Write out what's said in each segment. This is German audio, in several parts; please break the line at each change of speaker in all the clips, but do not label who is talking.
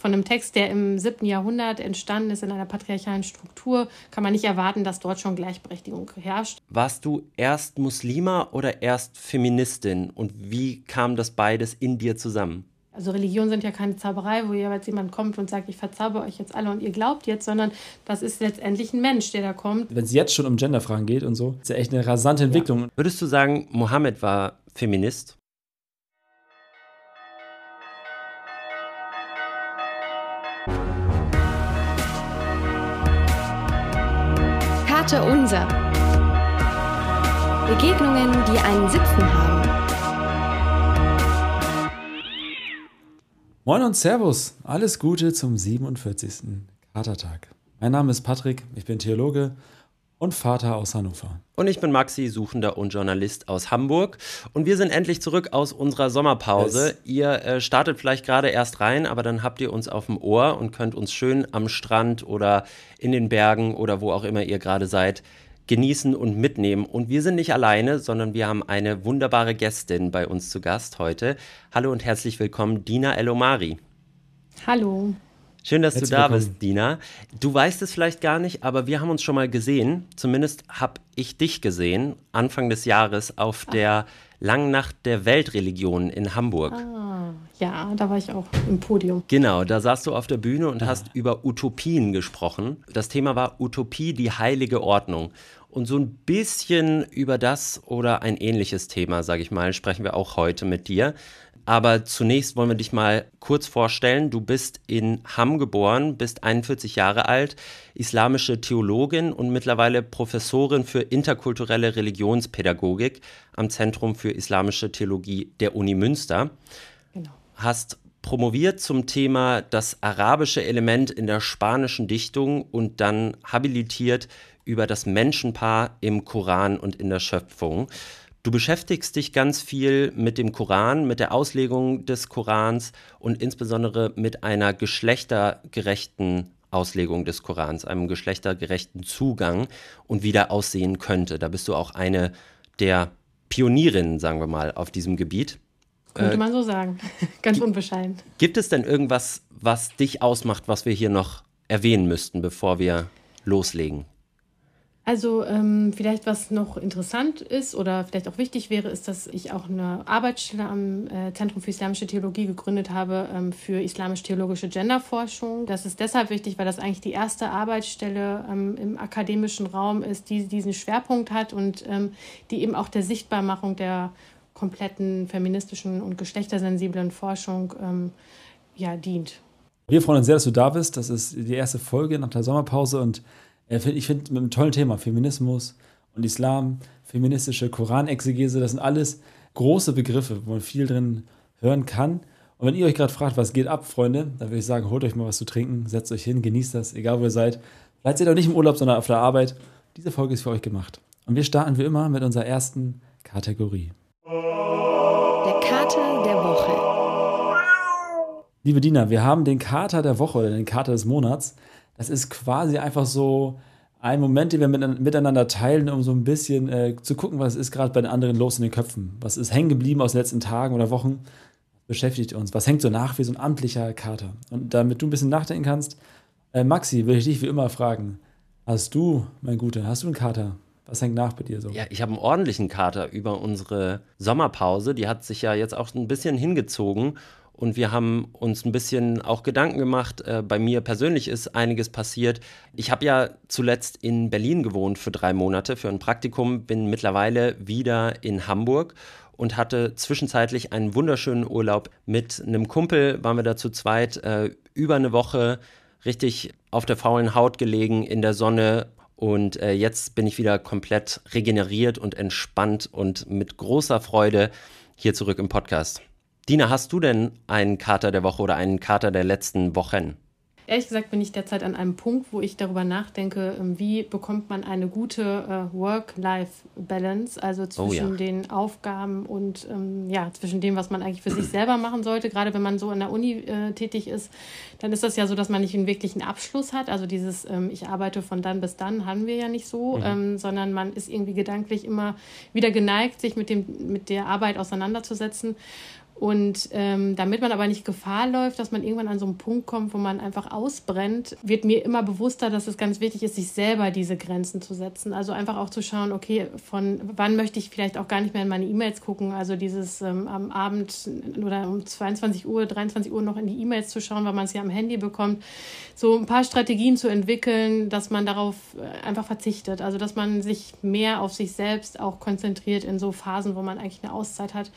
Von einem Text, der im siebten Jahrhundert entstanden ist in einer patriarchalen Struktur, kann man nicht erwarten, dass dort schon Gleichberechtigung herrscht.
Warst du erst Muslima oder erst Feministin und wie kam das beides in dir zusammen?
Also Religionen sind ja keine Zauberei, wo jeweils jemand kommt und sagt, ich verzauber euch jetzt alle und ihr glaubt jetzt, sondern das ist letztendlich ein Mensch, der da kommt.
Wenn es jetzt schon um Genderfragen geht und so, ist ja echt eine rasante Entwicklung. Ja.
Würdest du sagen, Mohammed war Feminist?
Karte Unser. Begegnungen, die einen Sitzen haben.
Moin und Servus, alles Gute zum 47. Katertag. Mein Name ist Patrick, ich bin Theologe und Vater aus Hannover.
Und ich bin Maxi, Suchender und Journalist aus Hamburg. Und wir sind endlich zurück aus unserer Sommerpause. Es ihr äh, startet vielleicht gerade erst rein, aber dann habt ihr uns auf dem Ohr und könnt uns schön am Strand oder in den Bergen oder wo auch immer ihr gerade seid genießen und mitnehmen. Und wir sind nicht alleine, sondern wir haben eine wunderbare Gästin bei uns zu Gast heute. Hallo und herzlich willkommen, Dina Elomari.
Hallo.
Schön, dass Herzlich du da willkommen. bist, Dina. Du weißt es vielleicht gar nicht, aber wir haben uns schon mal gesehen. Zumindest habe ich dich gesehen, Anfang des Jahres auf Ach. der Langen Nacht der Weltreligionen in Hamburg.
Ah, ja, da war ich auch im Podium.
Genau, da saßt du auf der Bühne und ah. hast über Utopien gesprochen. Das Thema war Utopie, die heilige Ordnung. Und so ein bisschen über das oder ein ähnliches Thema, sage ich mal, sprechen wir auch heute mit dir. Aber zunächst wollen wir dich mal kurz vorstellen. Du bist in Hamm geboren, bist 41 Jahre alt, islamische Theologin und mittlerweile Professorin für interkulturelle Religionspädagogik am Zentrum für islamische Theologie der Uni Münster. Genau. Hast promoviert zum Thema das arabische Element in der spanischen Dichtung und dann habilitiert über das Menschenpaar im Koran und in der Schöpfung. Du beschäftigst dich ganz viel mit dem Koran, mit der Auslegung des Korans und insbesondere mit einer geschlechtergerechten Auslegung des Korans, einem geschlechtergerechten Zugang und wie der aussehen könnte. Da bist du auch eine der Pionierinnen, sagen wir mal, auf diesem Gebiet.
Könnte äh, man so sagen, ganz unbescheiden.
Gibt es denn irgendwas, was dich ausmacht, was wir hier noch erwähnen müssten, bevor wir loslegen?
Also ähm, vielleicht was noch interessant ist oder vielleicht auch wichtig wäre, ist, dass ich auch eine Arbeitsstelle am äh, Zentrum für Islamische Theologie gegründet habe ähm, für islamisch-theologische Genderforschung. Das ist deshalb wichtig, weil das eigentlich die erste Arbeitsstelle ähm, im akademischen Raum ist, die diesen Schwerpunkt hat und ähm, die eben auch der Sichtbarmachung der kompletten feministischen und geschlechtersensiblen Forschung ähm, ja, dient.
Wir freuen uns sehr, dass du da bist. Das ist die erste Folge nach der Sommerpause und ich finde mit einem tollen Thema, Feminismus und Islam, feministische Koranexegese, das sind alles große Begriffe, wo man viel drin hören kann. Und wenn ihr euch gerade fragt, was geht ab, Freunde, dann würde ich sagen, holt euch mal was zu trinken, setzt euch hin, genießt das, egal wo ihr seid. Vielleicht seid ihr auch nicht im Urlaub, sondern auf der Arbeit. Diese Folge ist für euch gemacht. Und wir starten wie immer mit unserer ersten Kategorie.
Der Kater der Woche.
Liebe Dina, wir haben den Kater der Woche oder den Kater des Monats das ist quasi einfach so ein Moment, den wir miteinander teilen, um so ein bisschen äh, zu gucken, was ist gerade bei den anderen los in den Köpfen. Was ist hängen geblieben aus den letzten Tagen oder Wochen? Beschäftigt uns. Was hängt so nach wie so ein amtlicher Kater? Und damit du ein bisschen nachdenken kannst, äh, Maxi, will ich dich wie immer fragen. Hast du, mein Guter, hast du einen Kater? Was hängt nach bei dir so?
Ja, ich habe einen ordentlichen Kater über unsere Sommerpause. Die hat sich ja jetzt auch ein bisschen hingezogen. Und wir haben uns ein bisschen auch Gedanken gemacht. Äh, bei mir persönlich ist einiges passiert. Ich habe ja zuletzt in Berlin gewohnt für drei Monate für ein Praktikum, bin mittlerweile wieder in Hamburg und hatte zwischenzeitlich einen wunderschönen Urlaub mit einem Kumpel. Waren wir da zu zweit äh, über eine Woche richtig auf der faulen Haut gelegen in der Sonne. Und äh, jetzt bin ich wieder komplett regeneriert und entspannt und mit großer Freude hier zurück im Podcast. Dina, hast du denn einen Kater der Woche oder einen Kater der letzten Wochen?
Ehrlich gesagt bin ich derzeit an einem Punkt, wo ich darüber nachdenke, ähm, wie bekommt man eine gute äh, Work-Life-Balance, also zwischen oh ja. den Aufgaben und ähm, ja, zwischen dem, was man eigentlich für sich selber machen sollte. Gerade wenn man so an der Uni äh, tätig ist, dann ist das ja so, dass man nicht einen wirklichen Abschluss hat. Also dieses, ähm, ich arbeite von dann bis dann, haben wir ja nicht so, mhm. ähm, sondern man ist irgendwie gedanklich immer wieder geneigt, sich mit, dem, mit der Arbeit auseinanderzusetzen. Und ähm, damit man aber nicht Gefahr läuft, dass man irgendwann an so einen Punkt kommt, wo man einfach ausbrennt, wird mir immer bewusster, dass es ganz wichtig ist, sich selber diese Grenzen zu setzen. Also einfach auch zu schauen, okay, von wann möchte ich vielleicht auch gar nicht mehr in meine E-Mails gucken. Also dieses ähm, am Abend oder um 22 Uhr, 23 Uhr noch in die E-Mails zu schauen, weil man es ja am Handy bekommt. So ein paar Strategien zu entwickeln, dass man darauf äh, einfach verzichtet. Also dass man sich mehr auf sich selbst auch konzentriert in so Phasen, wo man eigentlich eine Auszeit hat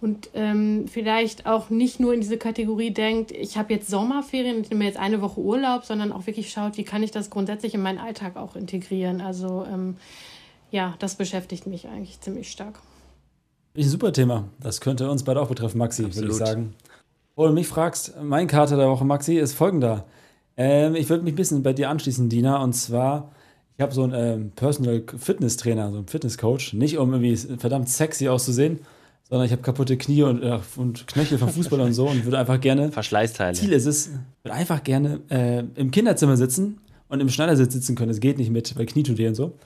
und ähm, vielleicht auch nicht nur in diese Kategorie denkt, ich habe jetzt Sommerferien, ich nehme jetzt eine Woche Urlaub, sondern auch wirklich schaut, wie kann ich das grundsätzlich in meinen Alltag auch integrieren. Also ähm, ja, das beschäftigt mich eigentlich ziemlich stark.
Ein super Thema. Das könnte uns beide auch betreffen, Maxi, würde ich sagen. Wo du mich fragst, mein Karte der Woche, Maxi, ist folgender. Ähm, ich würde mich ein bisschen bei dir anschließen, Dina, und zwar ich habe so einen ähm, Personal Fitness Trainer, so einen Fitness Coach, nicht um irgendwie verdammt sexy auszusehen, sondern ich habe kaputte Knie und, äh, und Knöchel vom Fußball und so und würde einfach gerne.
Verschleißteile.
Ziel ist es, würde einfach gerne äh, im Kinderzimmer sitzen und im Schneidersitz sitzen können. Das geht nicht mit, weil Knie tut und so.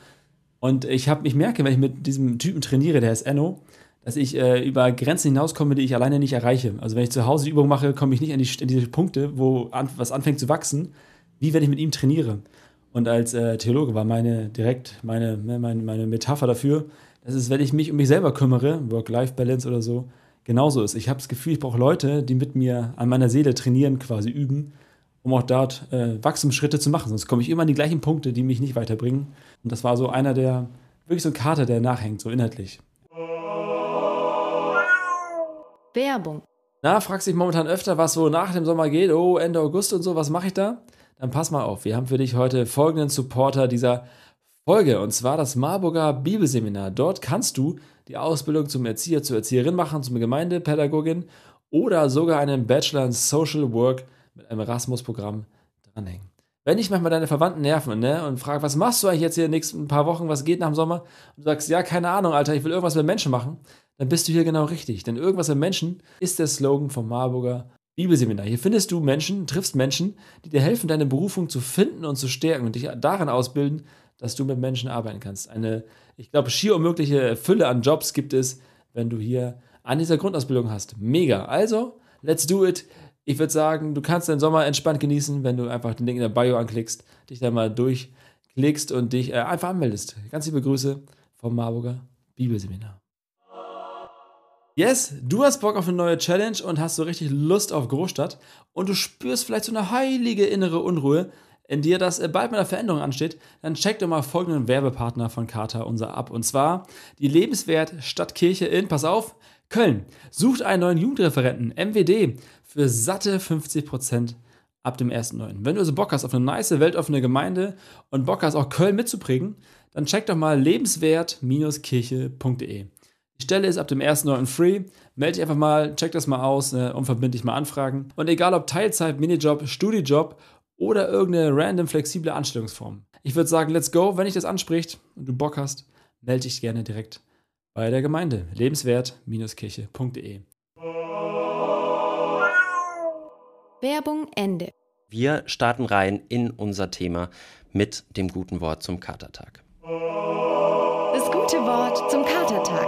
Und ich habe, ich merke, wenn ich mit diesem Typen trainiere, der ist Enno, dass ich äh, über Grenzen hinauskomme, die ich alleine nicht erreiche. Also wenn ich zu Hause die Übung mache, komme ich nicht an, die, an diese Punkte, wo an, was anfängt zu wachsen, wie wenn ich mit ihm trainiere. Und als äh, Theologe war meine direkt meine, ne, meine, meine Metapher dafür, dass es, wenn ich mich um mich selber kümmere, Work-Life-Balance oder so, genauso ist. Ich habe das Gefühl, ich brauche Leute, die mit mir an meiner Seele trainieren, quasi üben, um auch dort äh, Wachstumsschritte zu machen. Sonst komme ich immer an die gleichen Punkte, die mich nicht weiterbringen. Und das war so einer der, wirklich so ein Kater, der nachhängt, so inhaltlich.
Werbung.
Na, fragst dich momentan öfter, was so nach dem Sommer geht. Oh, Ende August und so, was mache ich da? Dann pass mal auf, wir haben für dich heute folgenden Supporter dieser Folge, und zwar das Marburger Bibelseminar. Dort kannst du die Ausbildung zum Erzieher, zur Erzieherin machen, zum Gemeindepädagogin oder sogar einen Bachelor in Social Work mit einem Erasmus-Programm dranhängen. Wenn ich manchmal deine Verwandten nerven ne, und frage, was machst du eigentlich jetzt hier in den nächsten paar Wochen, was geht nach dem Sommer? Und du sagst, ja, keine Ahnung, Alter, ich will irgendwas mit Menschen machen, dann bist du hier genau richtig. Denn irgendwas mit Menschen ist der Slogan vom Marburger Bibelseminar. Hier findest du Menschen, triffst Menschen, die dir helfen, deine Berufung zu finden und zu stärken und dich darin ausbilden, dass du mit Menschen arbeiten kannst. Eine, ich glaube, schier unmögliche Fülle an Jobs gibt es, wenn du hier an dieser Grundausbildung hast. Mega. Also, let's do it. Ich würde sagen, du kannst deinen Sommer entspannt genießen, wenn du einfach den Link in der Bio anklickst, dich da mal durchklickst und dich äh, einfach anmeldest. Ganz liebe Grüße vom Marburger Bibelseminar. Yes, du hast Bock auf eine neue Challenge und hast so richtig Lust auf Großstadt und du spürst vielleicht so eine heilige innere Unruhe, in dir das äh, bald mit einer Veränderung ansteht, dann check doch mal folgenden Werbepartner von Carter unser ab. Und zwar die Lebenswert Stadtkirche in, pass auf, Köln. Sucht einen neuen Jugendreferenten, MWD, für satte 50% ab dem 1.9. Wenn du also Bock hast auf eine nice, weltoffene Gemeinde und Bock hast, auch Köln mitzuprägen, dann check doch mal lebenswert-kirche.de. Die Stelle ist ab dem 1.9. free. Melde dich einfach mal, check das mal aus, äh, unverbindlich mal anfragen. Und egal ob Teilzeit, Minijob, Studijob oder irgendeine random flexible Anstellungsform. Ich würde sagen, let's go. Wenn dich das anspricht und du Bock hast, melde dich gerne direkt bei der Gemeinde lebenswert-kirche.de.
Werbung Ende.
Wir starten rein in unser Thema mit dem guten Wort zum Katertag.
Das gute Wort zum Katertag.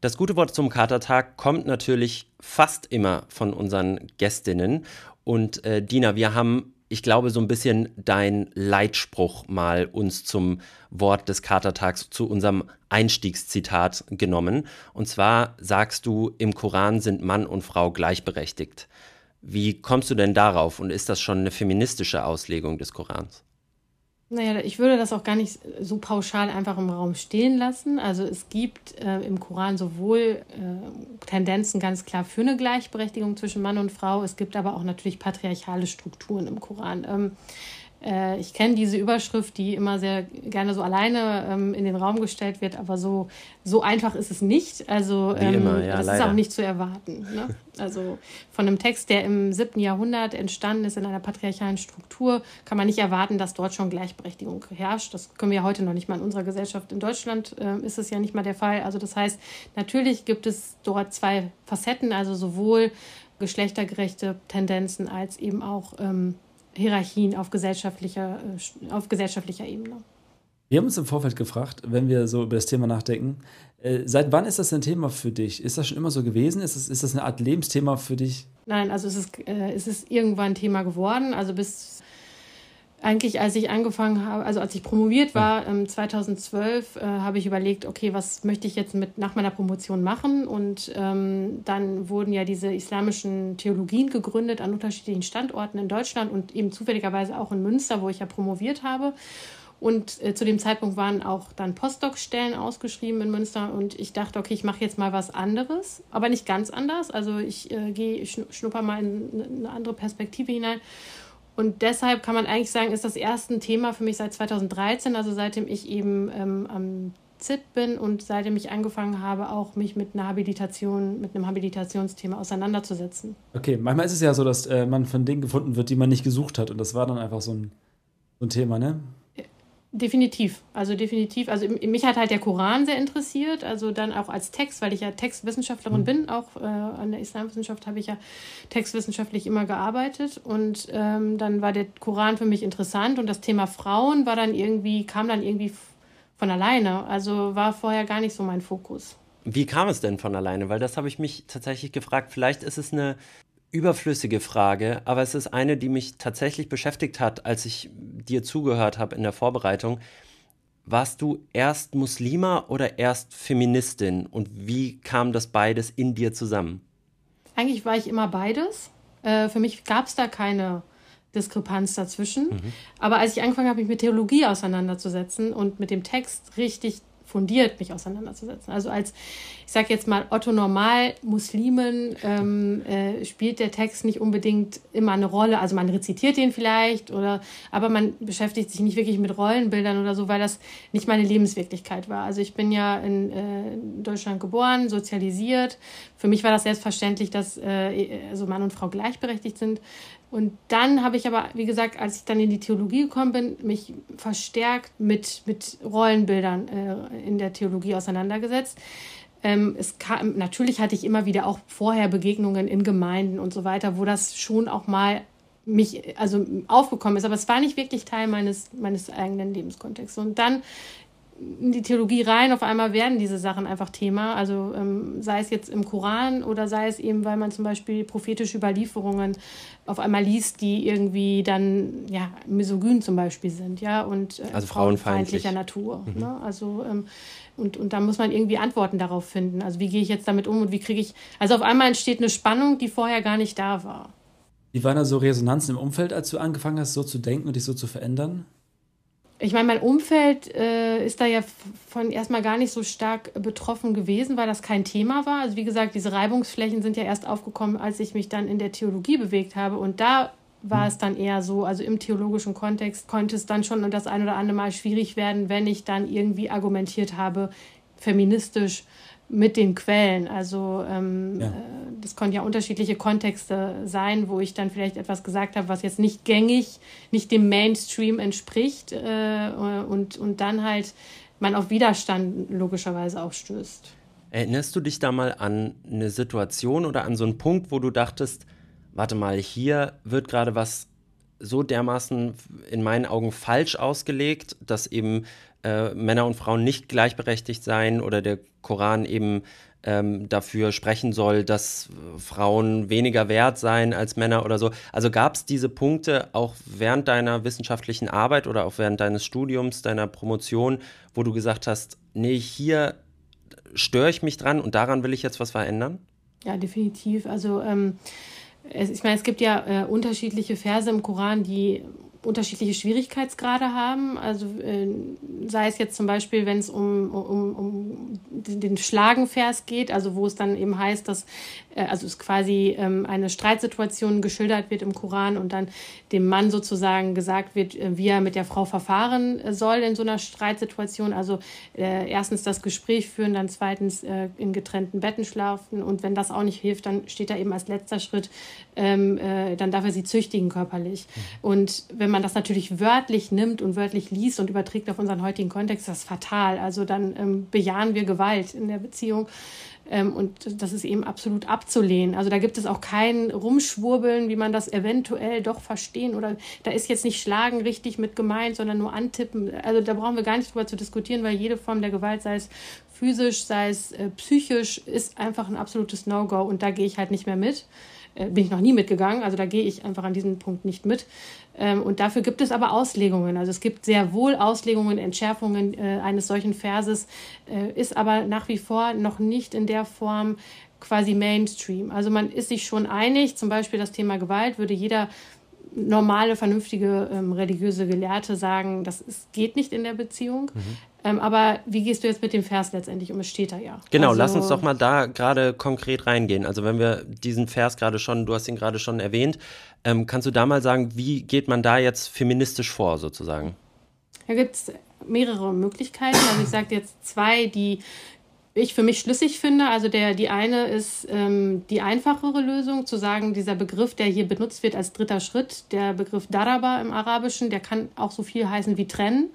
Das gute Wort zum Katertag kommt natürlich fast immer von unseren Gästinnen und äh, Dina, wir haben, ich glaube, so ein bisschen dein Leitspruch mal uns zum Wort des Katertags, zu unserem Einstiegszitat genommen. Und zwar sagst du, im Koran sind Mann und Frau gleichberechtigt. Wie kommst du denn darauf und ist das schon eine feministische Auslegung des Korans?
Naja, ich würde das auch gar nicht so pauschal einfach im Raum stehen lassen. Also es gibt äh, im Koran sowohl äh, Tendenzen ganz klar für eine Gleichberechtigung zwischen Mann und Frau, es gibt aber auch natürlich patriarchale Strukturen im Koran. Ähm, äh, ich kenne diese Überschrift, die immer sehr gerne so alleine ähm, in den Raum gestellt wird, aber so, so einfach ist es nicht. Also ähm, immer, ja, das leider. ist auch nicht zu erwarten. Ne? Also von einem Text, der im siebten Jahrhundert entstanden ist in einer patriarchalen Struktur, kann man nicht erwarten, dass dort schon Gleichberechtigung herrscht. Das können wir ja heute noch nicht mal in unserer Gesellschaft. In Deutschland äh, ist es ja nicht mal der Fall. Also das heißt, natürlich gibt es dort zwei Facetten, also sowohl geschlechtergerechte Tendenzen als eben auch ähm, Hierarchien auf gesellschaftlicher, äh, auf gesellschaftlicher Ebene.
Wir haben uns im Vorfeld gefragt, wenn wir so über das Thema nachdenken, äh, seit wann ist das ein Thema für dich? Ist das schon immer so gewesen? Ist das, ist das eine Art Lebensthema für dich?
Nein, also es ist, äh, es ist irgendwann Thema geworden. Also bis eigentlich, als ich angefangen habe, also als ich promoviert war, ähm, 2012, äh, habe ich überlegt, okay, was möchte ich jetzt mit nach meiner Promotion machen? Und ähm, dann wurden ja diese islamischen Theologien gegründet an unterschiedlichen Standorten in Deutschland und eben zufälligerweise auch in Münster, wo ich ja promoviert habe. Und äh, zu dem Zeitpunkt waren auch dann Postdoc-Stellen ausgeschrieben in Münster. Und ich dachte, okay, ich mache jetzt mal was anderes, aber nicht ganz anders. Also ich äh, gehe, schnupper mal in eine andere Perspektive hinein. Und deshalb kann man eigentlich sagen, ist das erste ein Thema für mich seit 2013, also seitdem ich eben ähm, am ZIT bin und seitdem ich angefangen habe, auch mich mit einer Habilitation, mit einem Habilitationsthema auseinanderzusetzen.
Okay, manchmal ist es ja so, dass äh, man von Dingen gefunden wird, die man nicht gesucht hat. Und das war dann einfach so ein, so ein Thema, ne?
Definitiv, also definitiv. Also mich hat halt der Koran sehr interessiert, also dann auch als Text, weil ich ja Textwissenschaftlerin mhm. bin, auch äh, an der Islamwissenschaft habe ich ja textwissenschaftlich immer gearbeitet und ähm, dann war der Koran für mich interessant und das Thema Frauen war dann irgendwie, kam dann irgendwie von alleine, also war vorher gar nicht so mein Fokus.
Wie kam es denn von alleine? Weil das habe ich mich tatsächlich gefragt. Vielleicht ist es eine überflüssige Frage, aber es ist eine, die mich tatsächlich beschäftigt hat, als ich dir zugehört habe in der Vorbereitung. Warst du erst Muslima oder erst Feministin und wie kam das beides in dir zusammen?
Eigentlich war ich immer beides. Äh, für mich gab es da keine Diskrepanz dazwischen. Mhm. Aber als ich angefangen habe, mich mit Theologie auseinanderzusetzen und mit dem Text richtig fundiert mich auseinanderzusetzen. Also als, ich sage jetzt mal, Otto Normal Muslimen ähm, äh, spielt der Text nicht unbedingt immer eine Rolle. Also man rezitiert den vielleicht oder, aber man beschäftigt sich nicht wirklich mit Rollenbildern oder so, weil das nicht meine Lebenswirklichkeit war. Also ich bin ja in äh, Deutschland geboren, sozialisiert. Für mich war das selbstverständlich, dass äh, also Mann und Frau gleichberechtigt sind. Und dann habe ich aber, wie gesagt, als ich dann in die Theologie gekommen bin, mich verstärkt mit, mit Rollenbildern äh, in der Theologie auseinandergesetzt. Ähm, es kam, natürlich hatte ich immer wieder auch vorher Begegnungen in Gemeinden und so weiter, wo das schon auch mal mich also aufgekommen ist, aber es war nicht wirklich Teil meines, meines eigenen Lebenskontexts. Und dann in die Theologie rein, auf einmal werden diese Sachen einfach Thema. Also ähm, sei es jetzt im Koran oder sei es eben, weil man zum Beispiel prophetische Überlieferungen auf einmal liest, die irgendwie dann ja misogyn zum Beispiel sind, ja und
äh, also frauenfeindlicher
Natur. Mhm. Ne? Also ähm, und, und da muss man irgendwie Antworten darauf finden. Also wie gehe ich jetzt damit um und wie kriege ich. Also auf einmal entsteht eine Spannung, die vorher gar nicht da war.
Wie waren da so Resonanzen im Umfeld, als du angefangen hast, so zu denken und dich so zu verändern?
Ich meine, mein Umfeld äh, ist da ja von erstmal gar nicht so stark betroffen gewesen, weil das kein Thema war. Also wie gesagt, diese Reibungsflächen sind ja erst aufgekommen, als ich mich dann in der Theologie bewegt habe. Und da war es dann eher so, also im theologischen Kontext konnte es dann schon das ein oder andere Mal schwierig werden, wenn ich dann irgendwie argumentiert habe, feministisch mit den Quellen. Also ähm, ja. Äh, das konnten ja unterschiedliche Kontexte sein, wo ich dann vielleicht etwas gesagt habe, was jetzt nicht gängig, nicht dem Mainstream entspricht äh, und, und dann halt man auf Widerstand logischerweise auch stößt.
Erinnerst du dich da mal an eine Situation oder an so einen Punkt, wo du dachtest, warte mal, hier wird gerade was so dermaßen in meinen Augen falsch ausgelegt, dass eben äh, Männer und Frauen nicht gleichberechtigt seien oder der Koran eben ähm, dafür sprechen soll, dass Frauen weniger wert seien als Männer oder so. Also gab es diese Punkte auch während deiner wissenschaftlichen Arbeit oder auch während deines Studiums, deiner Promotion, wo du gesagt hast, nee, hier störe ich mich dran und daran will ich jetzt was verändern?
Ja, definitiv. Also ähm, es, ich meine, es gibt ja äh, unterschiedliche Verse im Koran, die unterschiedliche Schwierigkeitsgrade haben. Also äh, sei es jetzt zum Beispiel, wenn es um, um, um den Schlagenvers geht, also wo es dann eben heißt, dass äh, also es quasi ähm, eine Streitsituation geschildert wird im Koran und dann dem Mann sozusagen gesagt wird, äh, wie er mit der Frau verfahren äh, soll in so einer Streitsituation. Also äh, erstens das Gespräch führen, dann zweitens äh, in getrennten Betten schlafen und wenn das auch nicht hilft, dann steht da eben als letzter Schritt, ähm, dann darf er sie züchtigen körperlich. Mhm. Und wenn wenn man das natürlich wörtlich nimmt und wörtlich liest und überträgt auf unseren heutigen Kontext, ist das fatal. Also dann ähm, bejahen wir Gewalt in der Beziehung. Ähm, und das ist eben absolut abzulehnen. Also da gibt es auch kein Rumschwurbeln, wie man das eventuell doch verstehen oder da ist jetzt nicht Schlagen richtig mit gemeint, sondern nur antippen. Also da brauchen wir gar nicht drüber zu diskutieren, weil jede Form der Gewalt, sei es physisch, sei es äh, psychisch, ist einfach ein absolutes No-Go und da gehe ich halt nicht mehr mit. Äh, bin ich noch nie mitgegangen, also da gehe ich einfach an diesem Punkt nicht mit. Ähm, und dafür gibt es aber Auslegungen. Also es gibt sehr wohl Auslegungen, Entschärfungen äh, eines solchen Verses, äh, ist aber nach wie vor noch nicht in der Form quasi Mainstream. Also man ist sich schon einig, zum Beispiel das Thema Gewalt würde jeder normale, vernünftige ähm, religiöse Gelehrte sagen, das ist, geht nicht in der Beziehung. Mhm. Ähm, aber wie gehst du jetzt mit dem Vers letztendlich um? Es steht da ja.
Genau, also, lass uns doch mal da gerade konkret reingehen. Also wenn wir diesen Vers gerade schon, du hast ihn gerade schon erwähnt, ähm, kannst du da mal sagen, wie geht man da jetzt feministisch vor sozusagen?
Da gibt es mehrere Möglichkeiten. Also ich sage jetzt zwei, die ich für mich schlüssig finde. Also der, die eine ist ähm, die einfachere Lösung, zu sagen, dieser Begriff, der hier benutzt wird als dritter Schritt, der Begriff Daraba im Arabischen, der kann auch so viel heißen wie trennen.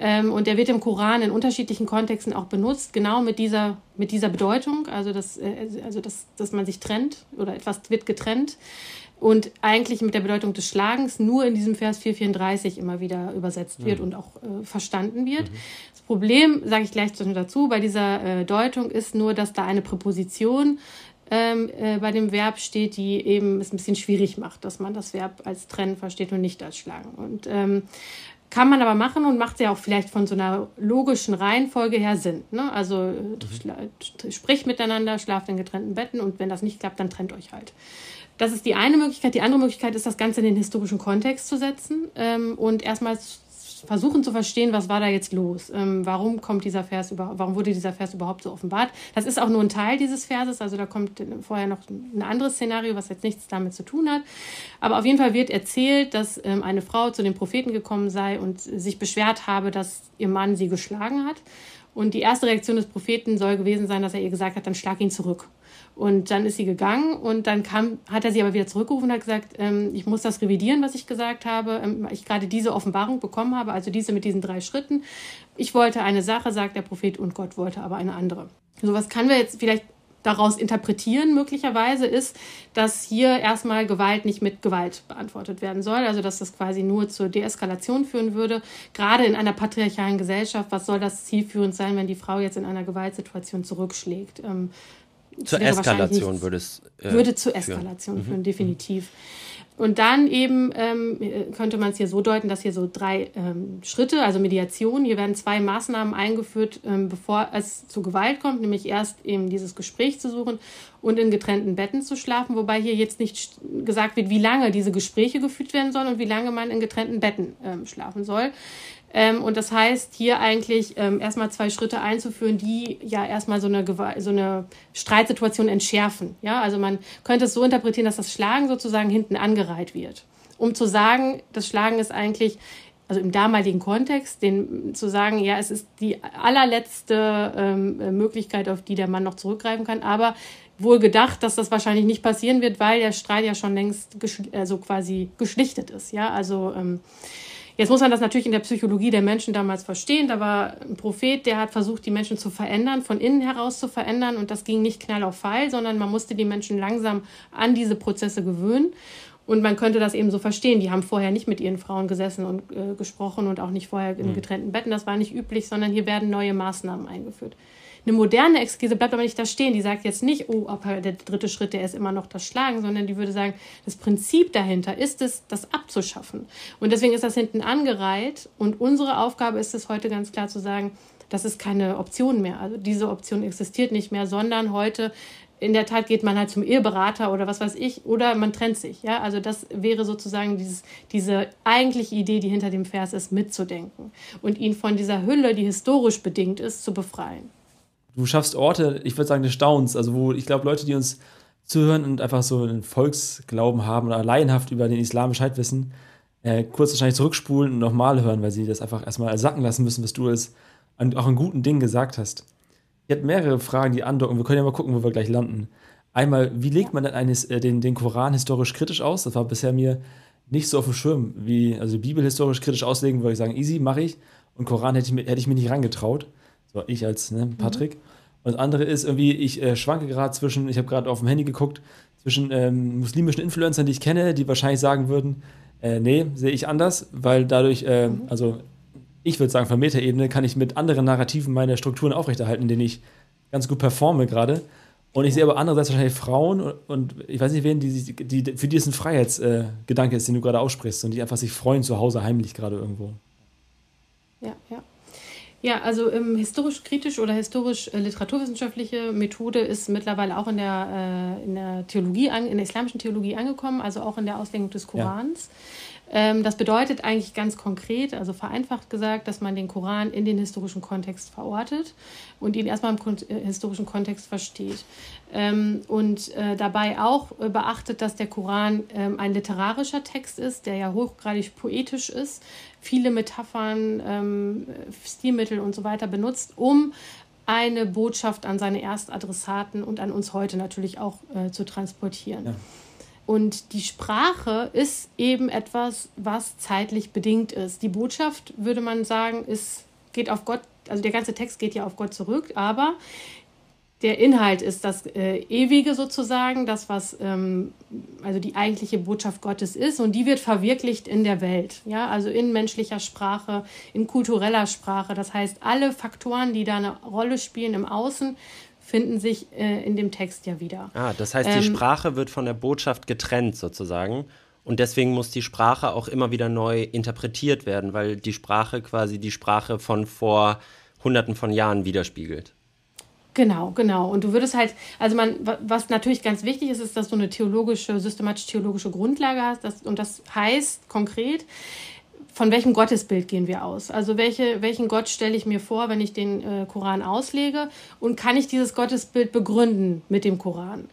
Ähm, und der wird im Koran in unterschiedlichen Kontexten auch benutzt, genau mit dieser, mit dieser Bedeutung, also, dass, äh, also dass, dass man sich trennt oder etwas wird getrennt und eigentlich mit der Bedeutung des Schlagens nur in diesem Vers 434 immer wieder übersetzt wird mhm. und auch äh, verstanden wird. Mhm. Das Problem, sage ich gleich dazu, bei dieser äh, Deutung ist nur, dass da eine Präposition ähm, äh, bei dem Verb steht, die eben es ein bisschen schwierig macht, dass man das Verb als trennen versteht und nicht als schlagen. Und ähm, kann man aber machen und macht ja auch vielleicht von so einer logischen Reihenfolge her Sinn. Ne? Also mhm. spricht miteinander, schlaft in getrennten Betten und wenn das nicht klappt, dann trennt euch halt. Das ist die eine Möglichkeit. Die andere Möglichkeit ist, das Ganze in den historischen Kontext zu setzen ähm, und erstmal versuchen zu verstehen, was war da jetzt los? Ähm, warum kommt dieser Vers über, warum wurde dieser Vers überhaupt so offenbart? Das ist auch nur ein Teil dieses Verses, also da kommt vorher noch ein anderes Szenario, was jetzt nichts damit zu tun hat. Aber auf jeden Fall wird erzählt, dass ähm, eine Frau zu den Propheten gekommen sei und sich beschwert habe, dass ihr Mann sie geschlagen hat. Und die erste Reaktion des Propheten soll gewesen sein, dass er ihr gesagt hat, dann schlag ihn zurück. Und dann ist sie gegangen und dann kam, hat er sie aber wieder zurückgerufen und hat gesagt, ähm, ich muss das revidieren, was ich gesagt habe, ähm, ich gerade diese Offenbarung bekommen habe, also diese mit diesen drei Schritten. Ich wollte eine Sache, sagt der Prophet, und Gott wollte aber eine andere. So was kann wir jetzt vielleicht daraus interpretieren, möglicherweise, ist, dass hier erstmal Gewalt nicht mit Gewalt beantwortet werden soll. Also, dass das quasi nur zur Deeskalation führen würde. Gerade in einer patriarchalen Gesellschaft, was soll das zielführend sein, wenn die Frau jetzt in einer Gewaltsituation zurückschlägt? Ähm,
zur Eskalation würde es.
Äh, würde zur Eskalation führen, führen mhm. definitiv. Und dann eben ähm, könnte man es hier so deuten, dass hier so drei ähm, Schritte, also Mediation, hier werden zwei Maßnahmen eingeführt, ähm, bevor es zu Gewalt kommt, nämlich erst eben dieses Gespräch zu suchen und in getrennten Betten zu schlafen, wobei hier jetzt nicht gesagt wird, wie lange diese Gespräche geführt werden sollen und wie lange man in getrennten Betten ähm, schlafen soll. Ähm, und das heißt, hier eigentlich ähm, erstmal zwei Schritte einzuführen, die ja erstmal so eine, so eine Streitsituation entschärfen. Ja, also man könnte es so interpretieren, dass das Schlagen sozusagen hinten angereiht wird. Um zu sagen, das Schlagen ist eigentlich, also im damaligen Kontext, den, zu sagen, ja, es ist die allerletzte ähm, Möglichkeit, auf die der Mann noch zurückgreifen kann, aber wohl gedacht, dass das wahrscheinlich nicht passieren wird, weil der Streit ja schon längst also quasi geschlichtet ist. Ja, also ähm, Jetzt muss man das natürlich in der Psychologie der Menschen damals verstehen. Da war ein Prophet, der hat versucht, die Menschen zu verändern, von innen heraus zu verändern. Und das ging nicht knall auf Fall, sondern man musste die Menschen langsam an diese Prozesse gewöhnen. Und man könnte das eben so verstehen. Die haben vorher nicht mit ihren Frauen gesessen und äh, gesprochen und auch nicht vorher in mhm. getrennten Betten. Das war nicht üblich, sondern hier werden neue Maßnahmen eingeführt. Eine moderne Exkese bleibt aber nicht da stehen. Die sagt jetzt nicht, oh, aber der dritte Schritt, der ist immer noch das Schlagen, sondern die würde sagen, das Prinzip dahinter ist es, das abzuschaffen. Und deswegen ist das hinten angereiht. Und unsere Aufgabe ist es heute ganz klar zu sagen, das ist keine Option mehr. Also diese Option existiert nicht mehr, sondern heute in der Tat geht man halt zum Eheberater oder was weiß ich, oder man trennt sich. Ja, also das wäre sozusagen dieses, diese eigentliche Idee, die hinter dem Vers ist, mitzudenken und ihn von dieser Hülle, die historisch bedingt ist, zu befreien
du schaffst Orte, ich würde sagen, des Staunens. Also, wo ich glaube, Leute, die uns zuhören und einfach so einen Volksglauben haben oder laienhaft über den Islam Bescheid wissen, äh, kurz wahrscheinlich zurückspulen und nochmal hören, weil sie das einfach erstmal sacken lassen müssen, was du als auch einen guten Ding gesagt hast. Ich habe mehrere Fragen, die andocken. Wir können ja mal gucken, wo wir gleich landen. Einmal, wie legt man denn eines, äh, den, den Koran historisch kritisch aus? Das war bisher mir nicht so auf dem Schirm, wie, also die Bibel historisch kritisch auslegen, würde ich sagen, easy, mache ich. Und Koran hätte ich, hätte ich mir nicht rangetraut. So, ich als ne, Patrick. Mhm. Und das andere ist irgendwie, ich äh, schwanke gerade zwischen, ich habe gerade auf dem Handy geguckt, zwischen ähm, muslimischen Influencern, die ich kenne, die wahrscheinlich sagen würden, äh, nee, sehe ich anders, weil dadurch, äh, mhm. also ich würde sagen, von Metaebene kann ich mit anderen Narrativen meine Strukturen aufrechterhalten, in denen ich ganz gut performe gerade. Und ich sehe aber andererseits wahrscheinlich Frauen und, und ich weiß nicht wen, die, die, die, für die es ein Freiheitsgedanke äh, ist, den du gerade aussprichst und die einfach sich freuen zu Hause heimlich gerade irgendwo.
Ja, ja. Ja, also ähm, historisch-kritisch oder historisch-literaturwissenschaftliche Methode ist mittlerweile auch in der, äh, in der Theologie, an, in der islamischen Theologie angekommen, also auch in der Auslegung des Korans. Ja. Ähm, das bedeutet eigentlich ganz konkret, also vereinfacht gesagt, dass man den Koran in den historischen Kontext verortet und ihn erstmal im äh, historischen Kontext versteht. Ähm, und äh, dabei auch äh, beachtet, dass der Koran ähm, ein literarischer Text ist, der ja hochgradig poetisch ist, viele Metaphern, Stilmittel und so weiter benutzt, um eine Botschaft an seine Erstadressaten und an uns heute natürlich auch zu transportieren. Ja. Und die Sprache ist eben etwas, was zeitlich bedingt ist. Die Botschaft, würde man sagen, ist, geht auf Gott, also der ganze Text geht ja auf Gott zurück, aber der Inhalt ist das äh, Ewige sozusagen, das, was ähm, also die eigentliche Botschaft Gottes ist und die wird verwirklicht in der Welt, ja, also in menschlicher Sprache, in kultureller Sprache. Das heißt, alle Faktoren, die da eine Rolle spielen im Außen, finden sich äh, in dem Text ja wieder.
Ah, das heißt, die ähm, Sprache wird von der Botschaft getrennt sozusagen. Und deswegen muss die Sprache auch immer wieder neu interpretiert werden, weil die Sprache quasi die Sprache von vor Hunderten von Jahren widerspiegelt.
Genau, genau. Und du würdest halt, also man, was natürlich ganz wichtig ist, ist, dass du eine theologische, systematisch-theologische Grundlage hast. Das, und das heißt konkret, von welchem Gottesbild gehen wir aus? Also welche, welchen Gott stelle ich mir vor, wenn ich den äh, Koran auslege? Und kann ich dieses Gottesbild begründen mit dem Koran?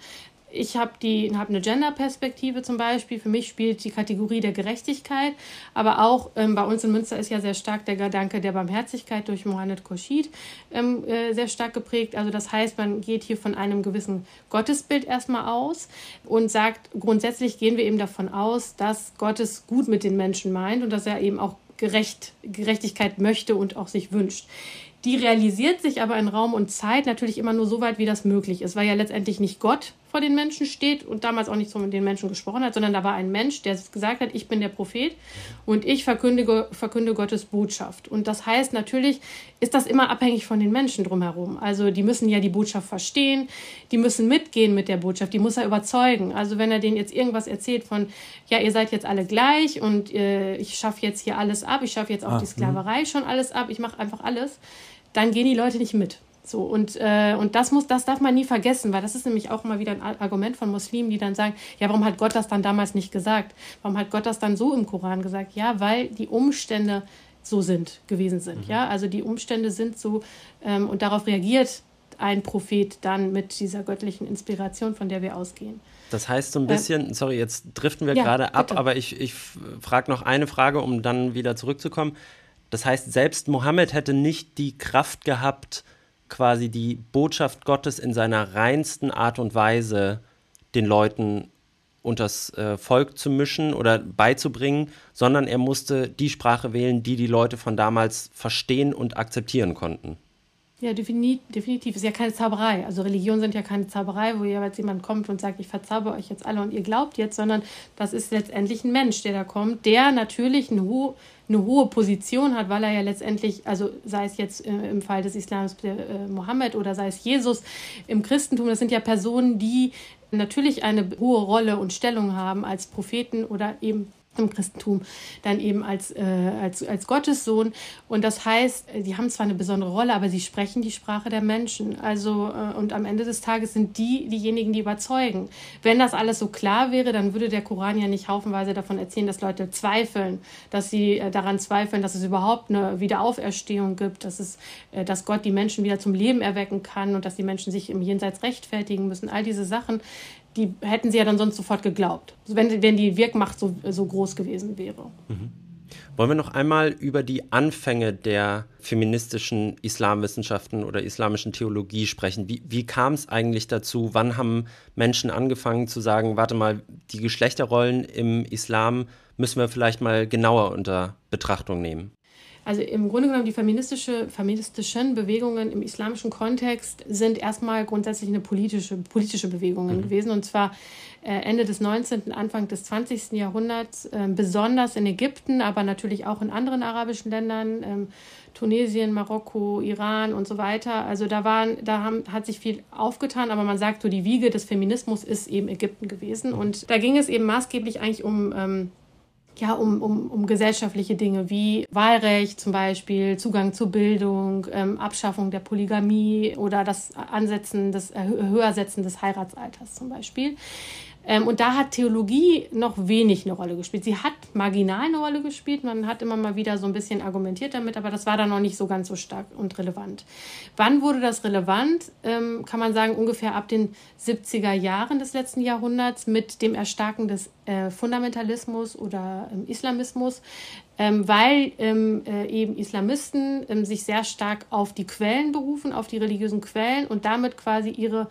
Ich habe hab eine Gender-Perspektive zum Beispiel. Für mich spielt die Kategorie der Gerechtigkeit, aber auch ähm, bei uns in Münster ist ja sehr stark der Gedanke der Barmherzigkeit durch Mohammed Khurshid ähm, äh, sehr stark geprägt. Also das heißt, man geht hier von einem gewissen Gottesbild erstmal aus und sagt, grundsätzlich gehen wir eben davon aus, dass Gott es gut mit den Menschen meint und dass er eben auch Gerecht, Gerechtigkeit möchte und auch sich wünscht. Die realisiert sich aber in Raum und Zeit natürlich immer nur so weit, wie das möglich ist, weil ja letztendlich nicht Gott vor den Menschen steht und damals auch nicht so mit den Menschen gesprochen hat, sondern da war ein Mensch, der gesagt hat, ich bin der Prophet und ich verkündige, verkünde Gottes Botschaft. Und das heißt, natürlich ist das immer abhängig von den Menschen drumherum. Also die müssen ja die Botschaft verstehen, die müssen mitgehen mit der Botschaft, die muss er überzeugen. Also wenn er denen jetzt irgendwas erzählt von, ja, ihr seid jetzt alle gleich und äh, ich schaffe jetzt hier alles ab, ich schaffe jetzt auch ah, die Sklaverei mh. schon alles ab, ich mache einfach alles dann gehen die Leute nicht mit. So, und, äh, und das muss, das darf man nie vergessen, weil das ist nämlich auch immer wieder ein Argument von Muslimen, die dann sagen, ja, warum hat Gott das dann damals nicht gesagt? Warum hat Gott das dann so im Koran gesagt? Ja, weil die Umstände so sind, gewesen sind. Mhm. Ja, also die Umstände sind so ähm, und darauf reagiert ein Prophet dann mit dieser göttlichen Inspiration, von der wir ausgehen.
Das heißt so ein bisschen, äh, sorry, jetzt driften wir ja, gerade ab, bitte. aber ich, ich frage noch eine Frage, um dann wieder zurückzukommen. Das heißt, selbst Mohammed hätte nicht die Kraft gehabt, quasi die Botschaft Gottes in seiner reinsten Art und Weise den Leuten unters äh, Volk zu mischen oder beizubringen, sondern er musste die Sprache wählen, die die Leute von damals verstehen und akzeptieren konnten.
Ja, definitiv. Ist ja keine Zauberei. Also Religionen sind ja keine Zauberei, wo jeweils jemand kommt und sagt, ich verzauber euch jetzt alle und ihr glaubt jetzt, sondern das ist letztendlich ein Mensch, der da kommt, der natürlich eine hohe, eine hohe Position hat, weil er ja letztendlich, also sei es jetzt äh, im Fall des Islams der, äh, Mohammed oder sei es Jesus im Christentum, das sind ja Personen, die natürlich eine hohe Rolle und Stellung haben als Propheten oder eben im Christentum dann eben als, äh, als, als Gottessohn. Und das heißt, die haben zwar eine besondere Rolle, aber sie sprechen die Sprache der Menschen. Also, äh, und am Ende des Tages sind die diejenigen, die überzeugen. Wenn das alles so klar wäre, dann würde der Koran ja nicht haufenweise davon erzählen, dass Leute zweifeln, dass sie äh, daran zweifeln, dass es überhaupt eine Wiederauferstehung gibt, dass, es, äh, dass Gott die Menschen wieder zum Leben erwecken kann und dass die Menschen sich im Jenseits rechtfertigen müssen. All diese Sachen, die hätten sie ja dann sonst sofort geglaubt, wenn, wenn die Wirkmacht so, so groß gewesen wäre. Mhm.
Wollen wir noch einmal über die Anfänge der feministischen Islamwissenschaften oder islamischen Theologie sprechen? Wie, wie kam es eigentlich dazu? Wann haben Menschen angefangen zu sagen, warte mal, die Geschlechterrollen im Islam müssen wir vielleicht mal genauer unter Betrachtung nehmen?
Also im Grunde genommen die feministische, feministischen Bewegungen im islamischen Kontext sind erstmal grundsätzlich eine politische, politische Bewegungen mhm. gewesen. Und zwar äh, Ende des 19., Anfang des 20. Jahrhunderts, äh, besonders in Ägypten, aber natürlich auch in anderen arabischen Ländern, ähm, Tunesien, Marokko, Iran und so weiter. Also da waren, da haben, hat sich viel aufgetan, aber man sagt so, die Wiege des Feminismus ist eben Ägypten gewesen. Und da ging es eben maßgeblich eigentlich um ähm, ja, um, um, um gesellschaftliche Dinge wie Wahlrecht zum Beispiel, Zugang zur Bildung, ähm, Abschaffung der Polygamie oder das Ansetzen des äh, Höhersetzen des Heiratsalters zum Beispiel. Ähm, und da hat Theologie noch wenig eine Rolle gespielt. Sie hat marginal eine Rolle gespielt. Man hat immer mal wieder so ein bisschen argumentiert damit, aber das war dann noch nicht so ganz so stark und relevant. Wann wurde das relevant? Ähm, kann man sagen, ungefähr ab den 70er Jahren des letzten Jahrhunderts mit dem Erstarken des äh, Fundamentalismus oder ähm, Islamismus. Ähm, weil ähm, äh, eben Islamisten ähm, sich sehr stark auf die Quellen berufen, auf die religiösen Quellen und damit quasi ihre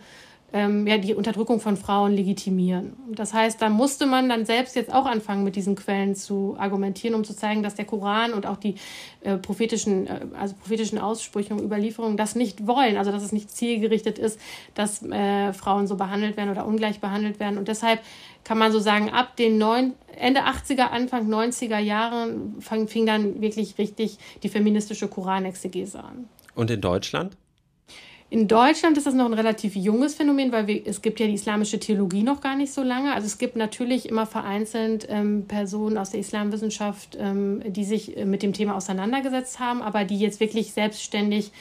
ähm, ja, die Unterdrückung von Frauen legitimieren. Das heißt, da musste man dann selbst jetzt auch anfangen, mit diesen Quellen zu argumentieren, um zu zeigen, dass der Koran und auch die äh, prophetischen, äh, also prophetischen Aussprüche und Überlieferungen das nicht wollen, also dass es nicht zielgerichtet ist, dass äh, Frauen so behandelt werden oder ungleich behandelt werden. Und deshalb kann man so sagen, ab den neun, Ende 80er, Anfang 90er Jahren fang, fing dann wirklich richtig die feministische Koranexegese an.
Und in Deutschland?
In Deutschland ist das noch ein relativ junges Phänomen, weil wir, es gibt ja die islamische Theologie noch gar nicht so lange. Also es gibt natürlich immer vereinzelt ähm, Personen aus der Islamwissenschaft, ähm, die sich äh, mit dem Thema auseinandergesetzt haben, aber die jetzt wirklich selbstständig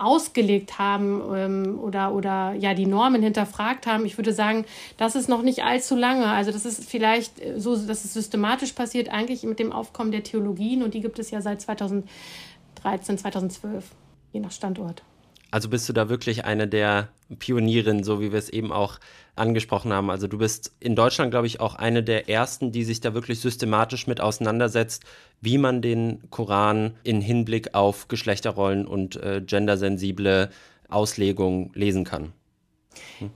ausgelegt haben ähm, oder, oder ja die Normen hinterfragt haben. Ich würde sagen, das ist noch nicht allzu lange. Also das ist vielleicht äh, so, dass es systematisch passiert, eigentlich mit dem Aufkommen der Theologien und die gibt es ja seit 2013, 2012, je nach Standort.
Also bist du da wirklich eine der Pionierinnen, so wie wir es eben auch angesprochen haben. Also du bist in Deutschland, glaube ich, auch eine der ersten, die sich da wirklich systematisch mit auseinandersetzt, wie man den Koran in Hinblick auf Geschlechterrollen und äh, gendersensible Auslegung lesen kann.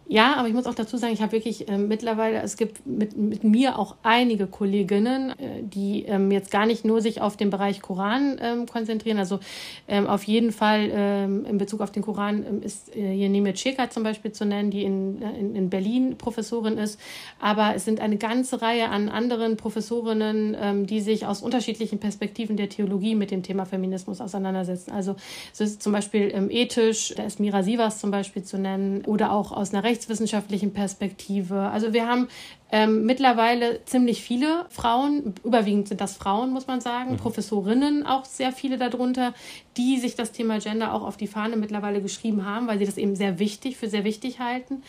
Ja, aber ich muss auch dazu sagen, ich habe wirklich äh, mittlerweile, es gibt mit, mit mir auch einige Kolleginnen, äh, die ähm, jetzt gar nicht nur sich auf den Bereich Koran ähm, konzentrieren. Also ähm, auf jeden Fall ähm, in Bezug auf den Koran ähm, ist äh, hier Neme Cheka zum Beispiel zu nennen, die in, äh, in, in, Berlin Professorin ist. Aber es sind eine ganze Reihe an anderen Professorinnen, ähm, die sich aus unterschiedlichen Perspektiven der Theologie mit dem Thema Feminismus auseinandersetzen. Also es ist zum Beispiel ethisch, da ist Mira Sivas zum Beispiel zu nennen oder auch aus einer rechtswissenschaftlichen Perspektive. Also wir haben ähm, mittlerweile ziemlich viele Frauen, überwiegend sind das Frauen, muss man sagen, mhm. Professorinnen auch sehr viele darunter, die sich das Thema Gender auch auf die Fahne mittlerweile geschrieben haben, weil sie das eben sehr wichtig, für sehr wichtig halten.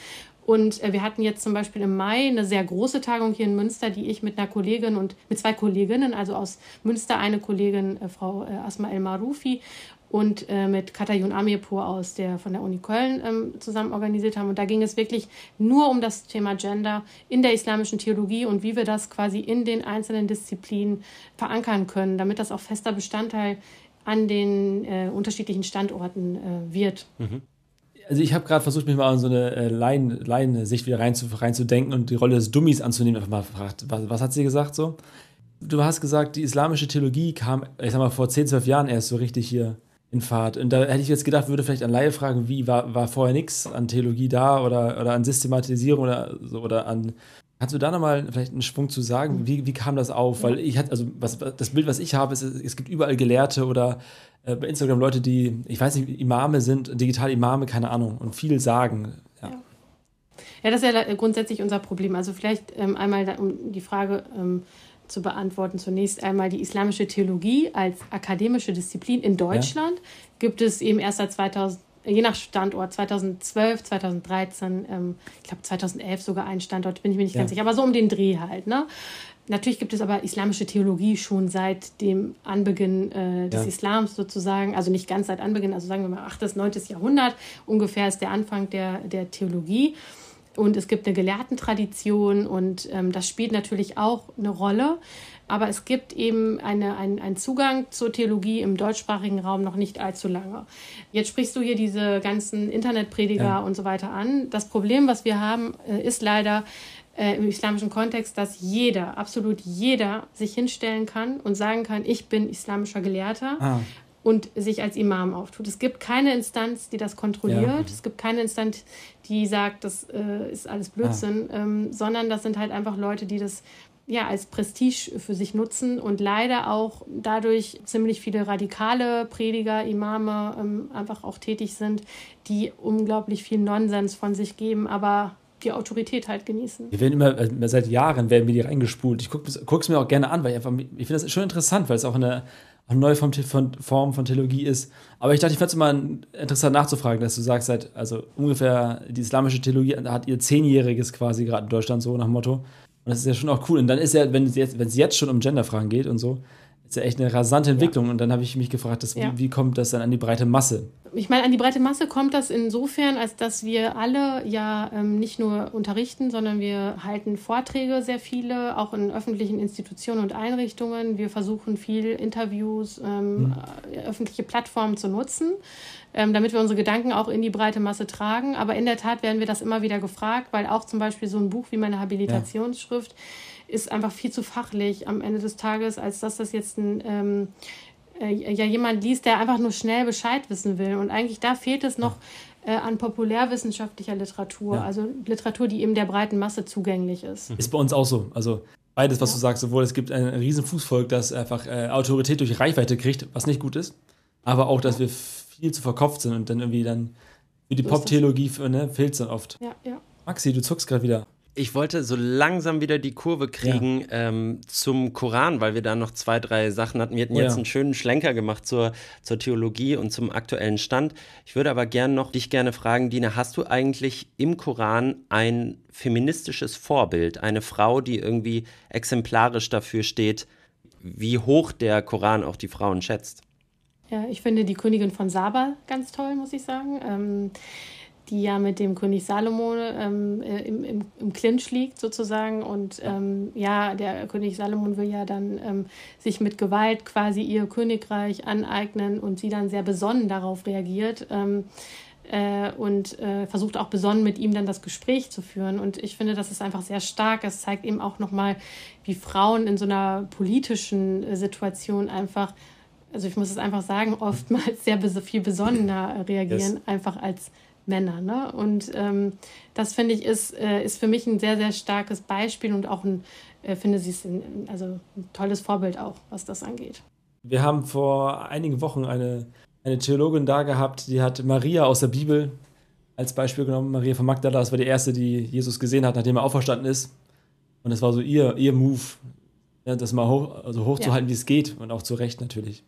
Und äh, wir hatten jetzt zum Beispiel im Mai eine sehr große Tagung hier in Münster, die ich mit einer Kollegin und mit zwei Kolleginnen, also aus Münster eine Kollegin, äh, Frau äh, Asma El Marufi und äh, mit Katayun Amirpur aus der von der Uni Köln ähm, zusammen organisiert haben. Und da ging es wirklich nur um das Thema Gender in der islamischen Theologie und wie wir das quasi in den einzelnen Disziplinen verankern können, damit das auch fester Bestandteil an den äh, unterschiedlichen Standorten äh, wird. Mhm.
Also ich habe gerade versucht, mich mal in so eine äh, Laien-Sicht wieder rein zu, reinzudenken und die Rolle des Dummies anzunehmen. Einfach mal gefragt, was, was hat sie gesagt so? Du hast gesagt, die islamische Theologie kam, ich sag mal, vor 10, 12 Jahren erst so richtig hier in Fahrt. Und da hätte ich jetzt gedacht, würde vielleicht an Laie fragen, wie war, war vorher nichts an Theologie da oder, oder an Systematisierung oder so oder an. Kannst du da nochmal vielleicht einen Schwung zu sagen? Wie, wie kam das auf? Weil ich hatte, also was, das Bild, was ich habe, ist, es gibt überall Gelehrte oder äh, bei Instagram Leute, die, ich weiß nicht, Imame sind, digital Imame, keine Ahnung, und viel sagen. Ja. ja.
Ja, das ist ja grundsätzlich unser Problem. Also vielleicht ähm, einmal um die Frage ähm, zu beantworten. Zunächst einmal die islamische Theologie als akademische Disziplin in Deutschland ja. gibt es eben erst seit 2000 je nach Standort 2012, 2013, ähm, ich glaube 2011 sogar einen Standort, bin ich mir nicht ja. ganz sicher, aber so um den Dreh halt. Ne? Natürlich gibt es aber islamische Theologie schon seit dem Anbeginn äh, des ja. Islams sozusagen, also nicht ganz seit Anbeginn, also sagen wir mal 8. 9. Jahrhundert ungefähr ist der Anfang der, der Theologie. Und es gibt eine Gelehrtentradition und ähm, das spielt natürlich auch eine Rolle. Aber es gibt eben eine, ein, einen Zugang zur Theologie im deutschsprachigen Raum noch nicht allzu lange. Jetzt sprichst du hier diese ganzen Internetprediger ja. und so weiter an. Das Problem, was wir haben, äh, ist leider, äh, im islamischen Kontext, dass jeder, absolut jeder, sich hinstellen kann und sagen kann, ich bin islamischer Gelehrter. Ah. Und sich als Imam auftut. Es gibt keine Instanz, die das kontrolliert. Ja. Es gibt keine Instanz, die sagt, das äh, ist alles Blödsinn, ah. ähm, sondern das sind halt einfach Leute, die das ja, als Prestige für sich nutzen und leider auch dadurch ziemlich viele radikale Prediger, Imame ähm, einfach auch tätig sind, die unglaublich viel Nonsens von sich geben, aber die Autorität halt genießen.
Wir werden immer, äh, seit Jahren werden wir die reingespult. Ich gucke es mir auch gerne an, weil ich einfach, ich finde das schon interessant, weil es auch eine, eine neue Form von, Form von Theologie ist. Aber ich dachte, ich fände es immer interessant nachzufragen, dass du sagst, seit, also ungefähr die islamische Theologie hat ihr Zehnjähriges quasi gerade in Deutschland so nach Motto. Und das ist ja schon auch cool. Und dann ist ja, wenn es jetzt, wenn es jetzt schon um Genderfragen geht und so, ist ja echt eine rasante Entwicklung. Ja. Und dann habe ich mich gefragt, dass, ja. wie, wie, kommt das dann an die breite Masse?
Ich meine, an die breite Masse kommt das insofern, als dass wir alle ja ähm, nicht nur unterrichten, sondern wir halten Vorträge sehr viele, auch in öffentlichen Institutionen und Einrichtungen. Wir versuchen viel Interviews, ähm, mhm. öffentliche Plattformen zu nutzen ähm, damit wir unsere Gedanken auch in die breite Masse tragen. Aber in der Tat werden wir das immer wieder gefragt, weil auch zum Beispiel so ein Buch wie meine Habilitationsschrift ja. Ist einfach viel zu fachlich am Ende des Tages, als dass das jetzt ein ähm, äh, ja jemand liest, der einfach nur schnell Bescheid wissen will. Und eigentlich da fehlt es noch äh, an populärwissenschaftlicher Literatur, ja. also Literatur, die eben der breiten Masse zugänglich ist.
Ist bei uns auch so. Also beides, was ja. du sagst, sowohl es gibt ein riesen Fußvolk, das einfach äh, Autorität durch Reichweite kriegt, was nicht gut ist, aber auch, dass wir viel zu verkopft sind und dann irgendwie dann für die so Pop-Theologie ne, fehlt es dann oft.
Ja, ja.
Maxi, du zuckst gerade wieder.
Ich wollte so langsam wieder die Kurve kriegen ja. ähm, zum Koran, weil wir da noch zwei, drei Sachen hatten. Wir hatten jetzt ja. einen schönen Schlenker gemacht zur, zur Theologie und zum aktuellen Stand. Ich würde aber gern noch dich gerne fragen, Dina, hast du eigentlich im Koran ein feministisches Vorbild, eine Frau, die irgendwie exemplarisch dafür steht, wie hoch der Koran auch die Frauen schätzt?
Ja, ich finde die Königin von Saba ganz toll, muss ich sagen. Ähm, die ja mit dem König Salomo ähm, äh, im, im, im Clinch liegt sozusagen. Und ähm, ja, der König Salomon will ja dann ähm, sich mit Gewalt quasi ihr Königreich aneignen und sie dann sehr besonnen darauf reagiert. Ähm, äh, und äh, versucht auch besonnen mit ihm dann das Gespräch zu führen. Und ich finde, das ist einfach sehr stark. Es zeigt eben auch nochmal, wie Frauen in so einer politischen äh, Situation einfach also ich muss es einfach sagen, oftmals sehr viel besonnener reagieren, yes. einfach als Männer. Ne? Und ähm, das finde ich ist, äh, ist für mich ein sehr, sehr starkes Beispiel und auch ein, äh, finde sie ist ein, also ein tolles Vorbild auch, was das angeht.
Wir haben vor einigen Wochen eine, eine Theologin da gehabt, die hat Maria aus der Bibel als Beispiel genommen. Maria von Magdala, das war die erste, die Jesus gesehen hat, nachdem er auferstanden ist. Und das war so ihr, ihr Move, ja, das mal hoch, also hochzuhalten, ja. wie es geht und auch zu Recht natürlich.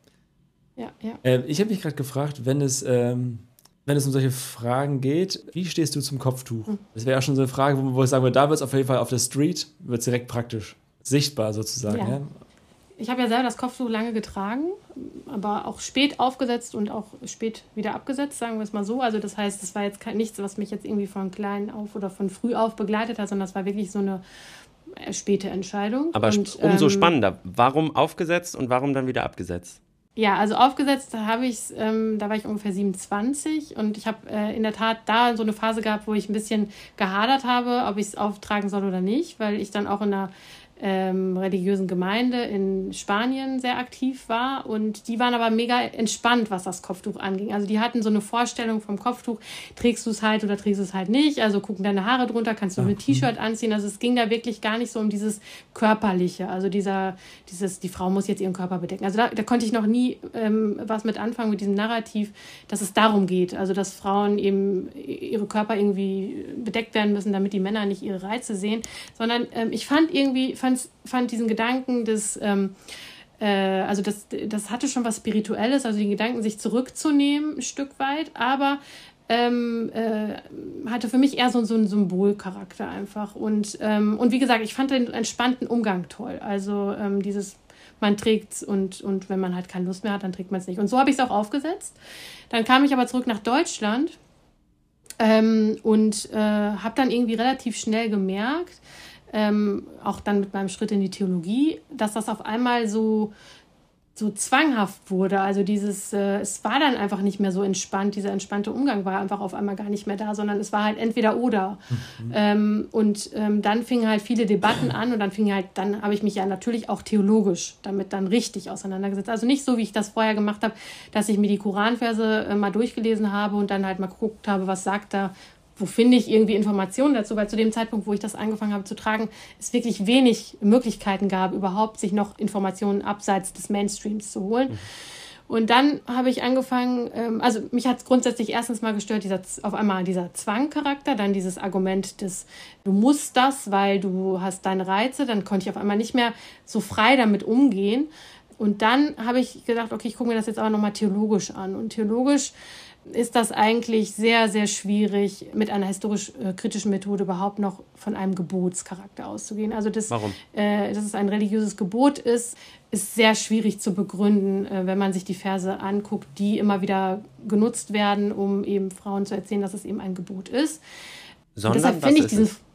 Ja, ja.
Äh, ich habe mich gerade gefragt, wenn es, ähm, wenn es um solche Fragen geht, wie stehst du zum Kopftuch? Das wäre ja schon so eine Frage, wo, wo ich sagen würde, da wird es auf jeden Fall auf der Street, wird direkt praktisch sichtbar sozusagen. Ja. ja?
Ich habe ja selber das Kopftuch lange getragen, aber auch spät aufgesetzt und auch spät wieder abgesetzt, sagen wir es mal so. Also das heißt, das war jetzt nichts, was mich jetzt irgendwie von klein auf oder von früh auf begleitet hat, sondern das war wirklich so eine äh, späte Entscheidung.
Aber und, umso ähm, spannender. Warum aufgesetzt und warum dann wieder abgesetzt?
Ja, also aufgesetzt habe ich es, ähm, da war ich ungefähr 27 und ich habe äh, in der Tat da so eine Phase gehabt, wo ich ein bisschen gehadert habe, ob ich es auftragen soll oder nicht, weil ich dann auch in einer ähm, religiösen Gemeinde in Spanien sehr aktiv war. Und die waren aber mega entspannt, was das Kopftuch anging. Also die hatten so eine Vorstellung vom Kopftuch, trägst du es halt oder trägst du es halt nicht, also gucken deine Haare drunter, kannst du ein T-Shirt anziehen. Also es ging da wirklich gar nicht so um dieses Körperliche, also dieser, dieses, die Frau muss jetzt ihren Körper bedecken. Also da, da konnte ich noch nie ähm, was mit anfangen mit diesem Narrativ, dass es darum geht, also dass Frauen eben ihre Körper irgendwie bedeckt werden müssen, damit die Männer nicht ihre Reize sehen, sondern ähm, ich fand irgendwie, fand fand, diesen Gedanken des, ähm, äh, also das, das hatte schon was Spirituelles, also den Gedanken, sich zurückzunehmen, ein Stück weit, aber ähm, äh, hatte für mich eher so, so einen Symbolcharakter einfach. Und, ähm, und wie gesagt, ich fand den entspannten Umgang toll. Also ähm, dieses, man trägt es und, und wenn man halt keine Lust mehr hat, dann trägt man es nicht. Und so habe ich es auch aufgesetzt. Dann kam ich aber zurück nach Deutschland ähm, und äh, habe dann irgendwie relativ schnell gemerkt, ähm, auch dann mit meinem Schritt in die Theologie, dass das auf einmal so so zwanghaft wurde. Also dieses, äh, es war dann einfach nicht mehr so entspannt. Dieser entspannte Umgang war einfach auf einmal gar nicht mehr da, sondern es war halt entweder oder. Mhm. Ähm, und ähm, dann fingen halt viele Debatten an und dann fing halt, dann habe ich mich ja natürlich auch theologisch damit dann richtig auseinandergesetzt. Also nicht so, wie ich das vorher gemacht habe, dass ich mir die Koranverse äh, mal durchgelesen habe und dann halt mal geguckt habe, was sagt da wo finde ich irgendwie Informationen dazu, weil zu dem Zeitpunkt, wo ich das angefangen habe zu tragen, es wirklich wenig Möglichkeiten gab, überhaupt sich noch Informationen abseits des Mainstreams zu holen. Mhm. Und dann habe ich angefangen, ähm, also mich hat es grundsätzlich erstens mal gestört, dieser, auf einmal dieser Zwangcharakter, dann dieses Argument des, du musst das, weil du hast deine Reize, dann konnte ich auf einmal nicht mehr so frei damit umgehen. Und dann habe ich gedacht, okay, ich gucke mir das jetzt aber nochmal theologisch an. Und theologisch ist das eigentlich sehr, sehr schwierig, mit einer historisch-kritischen äh, Methode überhaupt noch von einem Gebotscharakter auszugehen. Also, das,
Warum?
Äh, dass es ein religiöses Gebot ist, ist sehr schwierig zu begründen, äh, wenn man sich die Verse anguckt, die immer wieder genutzt werden, um eben Frauen zu erzählen, dass es eben ein Gebot ist.
Sondern, deshalb finde ich diesen. Es?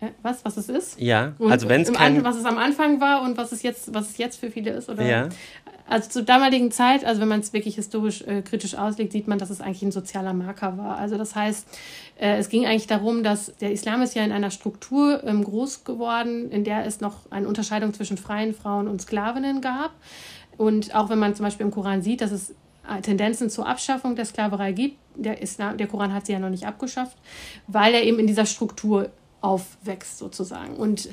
Äh, was, was es ist?
Ja, also wenn es kein...
Was es am Anfang war und was es jetzt, was es jetzt für viele ist, oder?
Ja.
Also zur damaligen Zeit, also wenn man es wirklich historisch äh, kritisch auslegt, sieht man, dass es eigentlich ein sozialer Marker war. Also das heißt, äh, es ging eigentlich darum, dass der Islam ist ja in einer Struktur ähm, groß geworden, in der es noch eine Unterscheidung zwischen freien Frauen und Sklavinnen gab. Und auch wenn man zum Beispiel im Koran sieht, dass es äh, Tendenzen zur Abschaffung der Sklaverei gibt, der, Islam, der Koran hat sie ja noch nicht abgeschafft, weil er eben in dieser Struktur aufwächst sozusagen. Und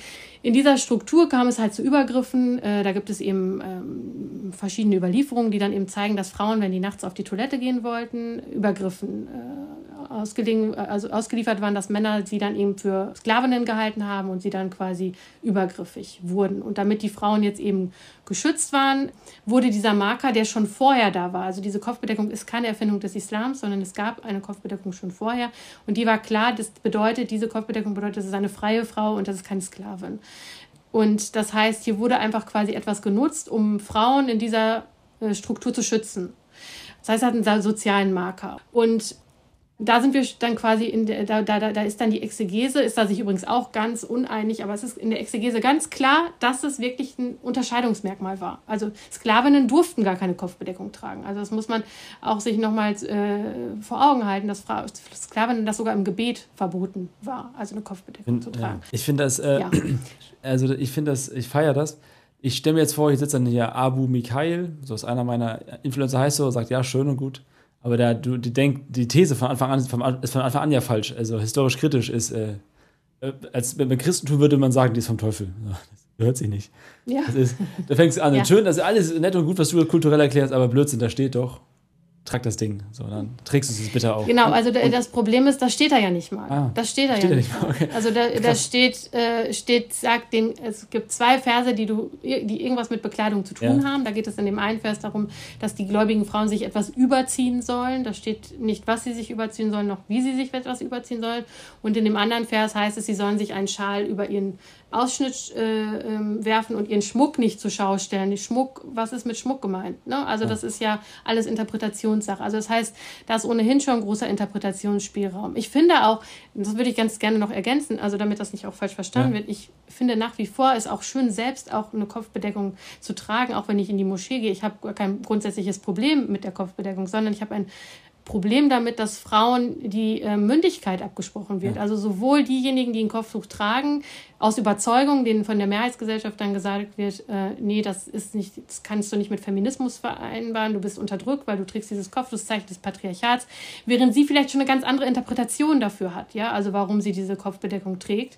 in dieser Struktur kam es halt zu Übergriffen. Äh, da gibt es eben ähm, verschiedene Überlieferungen, die dann eben zeigen, dass Frauen, wenn die nachts auf die Toilette gehen wollten, Übergriffen äh, also ausgeliefert waren, dass Männer sie dann eben für Sklavinnen gehalten haben und sie dann quasi übergriffig wurden. Und damit die Frauen jetzt eben geschützt waren, wurde dieser Marker, der schon vorher da war, also diese Kopfbedeckung ist keine Erfindung des Islams, sondern es gab eine Kopfbedeckung schon vorher und die war klar, das bedeutet, diese Kopfbedeckung bedeutet, das ist eine freie Frau und das ist keine Sklavin. Und das heißt, hier wurde einfach quasi etwas genutzt, um Frauen in dieser äh, Struktur zu schützen. Das heißt, es hat einen sozialen Marker. Und da sind wir dann quasi in der, da, da, da ist dann die Exegese, ist da sich übrigens auch ganz uneinig, aber es ist in der Exegese ganz klar, dass es wirklich ein Unterscheidungsmerkmal war. Also Sklavinnen durften gar keine Kopfbedeckung tragen. Also das muss man auch sich nochmals äh, vor Augen halten, dass Frau, Sklavinnen das sogar im Gebet verboten war, also eine Kopfbedeckung zu tragen.
Ja. Ich finde das, äh, ja. also ich finde das, ich feiere das. Ich stelle mir jetzt vor, ich sitze dann hier Abu Mikhail, so ist einer meiner Influencer heißt so, sagt ja, schön und gut aber da, du, die, denk, die These von Anfang an ist von Anfang an ja falsch. Also historisch kritisch ist, äh, äh als beim Christentum würde man sagen, die ist vom Teufel. Das gehört sich nicht.
Ja.
Ist, da fängst du an. Ja. Schön, das ist alles nett und gut, was du kulturell erklärst, aber Blödsinn, da steht doch trag das Ding. So, dann trägst du es bitte auch.
Genau, also und, das Problem ist, das steht da ja nicht mal. Ah, das steht da steht ja nicht mal. Okay. Also da, da steht, äh, steht, sagt den, es gibt zwei Verse, die du, die irgendwas mit Bekleidung zu tun ja. haben. Da geht es in dem einen Vers darum, dass die gläubigen Frauen sich etwas überziehen sollen. Da steht nicht, was sie sich überziehen sollen, noch wie sie sich etwas überziehen sollen. Und in dem anderen Vers heißt es, sie sollen sich einen Schal über ihren Ausschnitt äh, ähm, werfen und ihren Schmuck nicht zur Schau stellen. Schmuck, was ist mit Schmuck gemeint? Ne? Also das ist ja alles Interpretationssache. Also das heißt, da ist ohnehin schon ein großer Interpretationsspielraum. Ich finde auch, das würde ich ganz gerne noch ergänzen, also damit das nicht auch falsch verstanden ja. wird, ich finde nach wie vor es auch schön, selbst auch eine Kopfbedeckung zu tragen, auch wenn ich in die Moschee gehe. Ich habe kein grundsätzliches Problem mit der Kopfbedeckung, sondern ich habe ein Problem damit, dass Frauen die äh, Mündigkeit abgesprochen wird. Ja. Also sowohl diejenigen, die ein Kopftuch tragen, aus Überzeugung, denen von der Mehrheitsgesellschaft dann gesagt wird, äh, nee, das ist nicht, das kannst du nicht mit Feminismus vereinbaren, du bist unterdrückt, weil du trägst dieses Kopftuch, das Zeichen des Patriarchats, während sie vielleicht schon eine ganz andere Interpretation dafür hat, ja, also warum sie diese Kopfbedeckung trägt.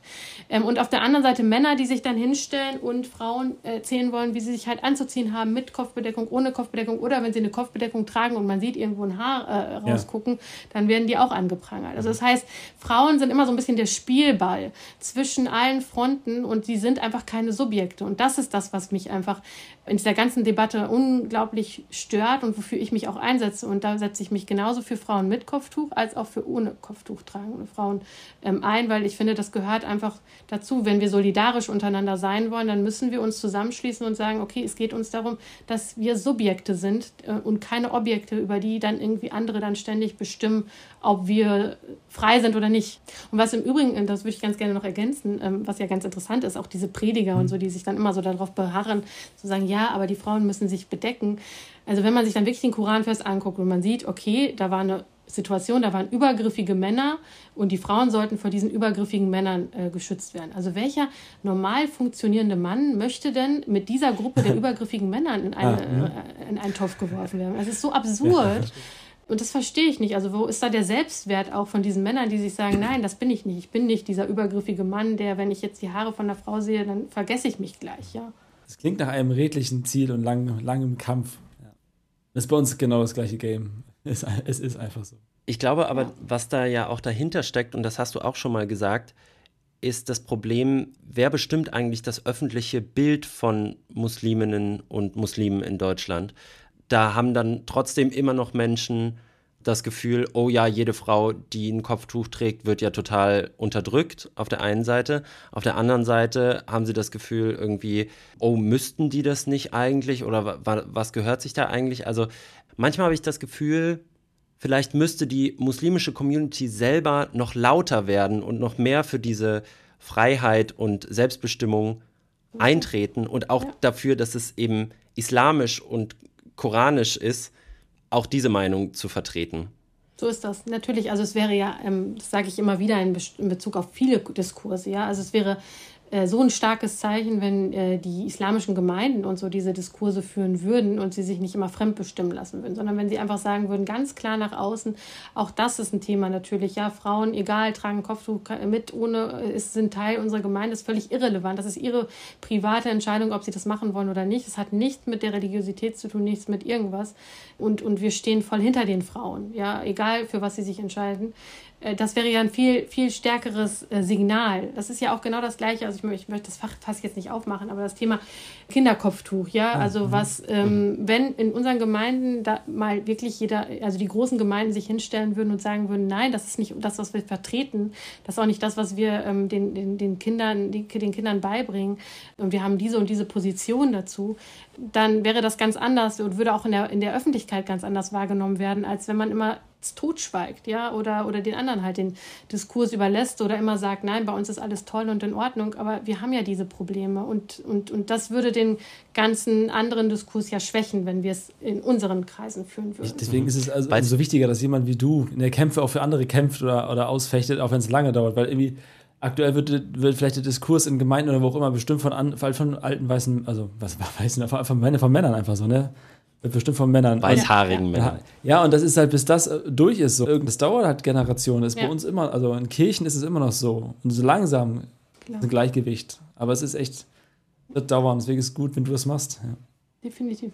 Ähm, und auf der anderen Seite Männer, die sich dann hinstellen und Frauen erzählen wollen, wie sie sich halt anzuziehen haben mit Kopfbedeckung, ohne Kopfbedeckung oder wenn sie eine Kopfbedeckung tragen und man sieht irgendwo ein Haar äh, rausgucken, ja. dann werden die auch angeprangert. Also das heißt, Frauen sind immer so ein bisschen der Spielball zwischen allen Fronten und die sind einfach keine Subjekte. Und das ist das, was mich einfach in dieser ganzen Debatte unglaublich stört und wofür ich mich auch einsetze. Und da setze ich mich genauso für Frauen mit Kopftuch als auch für ohne Kopftuch tragende Frauen ähm, ein, weil ich finde, das gehört einfach dazu. Wenn wir solidarisch untereinander sein wollen, dann müssen wir uns zusammenschließen und sagen, okay, es geht uns darum, dass wir Subjekte sind äh, und keine Objekte, über die dann irgendwie andere dann ständig bestimmen, ob wir frei sind oder nicht. Und was im Übrigen, das würde ich ganz gerne noch ergänzen, ähm, was was ja ganz interessant ist, auch diese Prediger mhm. und so, die sich dann immer so darauf beharren, zu sagen, ja, aber die Frauen müssen sich bedecken. Also wenn man sich dann wirklich den Koranvers anguckt und man sieht, okay, da war eine Situation, da waren übergriffige Männer und die Frauen sollten vor diesen übergriffigen Männern äh, geschützt werden. Also welcher normal funktionierende Mann möchte denn mit dieser Gruppe der übergriffigen Männer in, eine, ah, äh, in einen Topf geworfen werden? Das ist so absurd. Und das verstehe ich nicht. Also wo ist da der Selbstwert auch von diesen Männern, die sich sagen, nein, das bin ich nicht. Ich bin nicht dieser übergriffige Mann, der, wenn ich jetzt die Haare von der Frau sehe, dann vergesse ich mich gleich, ja.
Das klingt nach einem redlichen Ziel und lang, langem Kampf. Ja. Das ist bei uns genau das gleiche Game. Es, es ist einfach so.
Ich glaube aber, was da ja auch dahinter steckt, und das hast du auch schon mal gesagt, ist das Problem, wer bestimmt eigentlich das öffentliche Bild von Musliminnen und Muslimen in Deutschland? Da haben dann trotzdem immer noch Menschen das Gefühl, oh ja, jede Frau, die ein Kopftuch trägt, wird ja total unterdrückt auf der einen Seite. Auf der anderen Seite haben sie das Gefühl irgendwie, oh, müssten die das nicht eigentlich oder was gehört sich da eigentlich? Also manchmal habe ich das Gefühl, vielleicht müsste die muslimische Community selber noch lauter werden und noch mehr für diese Freiheit und Selbstbestimmung eintreten und auch dafür, dass es eben islamisch und koranisch ist, auch diese Meinung zu vertreten.
So ist das. Natürlich, also es wäre ja, ähm, das sage ich immer wieder in, Be in Bezug auf viele Diskurse, ja, also es wäre so ein starkes Zeichen, wenn äh, die islamischen Gemeinden und so diese Diskurse führen würden und sie sich nicht immer fremdbestimmen lassen würden, sondern wenn sie einfach sagen würden, ganz klar nach außen, auch das ist ein Thema natürlich, ja, Frauen, egal, tragen Kopftuch mit, ohne, äh, es sind Teil unserer Gemeinde, ist völlig irrelevant. Das ist ihre private Entscheidung, ob sie das machen wollen oder nicht. Es hat nichts mit der Religiosität zu tun, nichts mit irgendwas. Und, und wir stehen voll hinter den Frauen, ja, egal für was sie sich entscheiden. Äh, das wäre ja ein viel, viel stärkeres äh, Signal. Das ist ja auch genau das Gleiche. Also ich, ich möchte das Fach fast jetzt nicht aufmachen, aber das Thema Kinderkopftuch, ja. Ah, also mhm. was, ähm, wenn in unseren Gemeinden da mal wirklich jeder, also die großen Gemeinden sich hinstellen würden und sagen würden, nein, das ist nicht das, was wir vertreten, das ist auch nicht das, was wir ähm, den, den, den Kindern, die, den Kindern beibringen. Und wir haben diese und diese Position dazu, dann wäre das ganz anders und würde auch in der, in der Öffentlichkeit ganz anders wahrgenommen werden, als wenn man immer totschweigt, ja, oder, oder den anderen halt den Diskurs überlässt oder immer sagt, nein, bei uns ist alles toll und in Ordnung, aber wir haben ja diese Probleme und, und, und das würde den ganzen anderen Diskurs ja schwächen, wenn wir es in unseren Kreisen führen würden.
Deswegen ist es also umso wichtiger, dass jemand wie du in der Kämpfe auch für andere kämpft oder, oder ausfechtet, auch wenn es lange dauert, weil irgendwie aktuell wird, wird vielleicht der Diskurs in Gemeinden oder wo auch immer bestimmt von, von alten weißen, also was weißen, von, von, von Männern einfach so, ne? Wird bestimmt von Männern.
Weißhaarigen Männern.
Ja, und das ist halt, bis das äh, durch ist, so. Das dauert halt Generationen. Das ist ja. bei uns immer, also in Kirchen ist es immer noch so. Und so langsam Klar. ist ein Gleichgewicht. Aber es ist echt, wird dauern. Deswegen ist es gut, wenn du das machst. Ja.
Definitiv.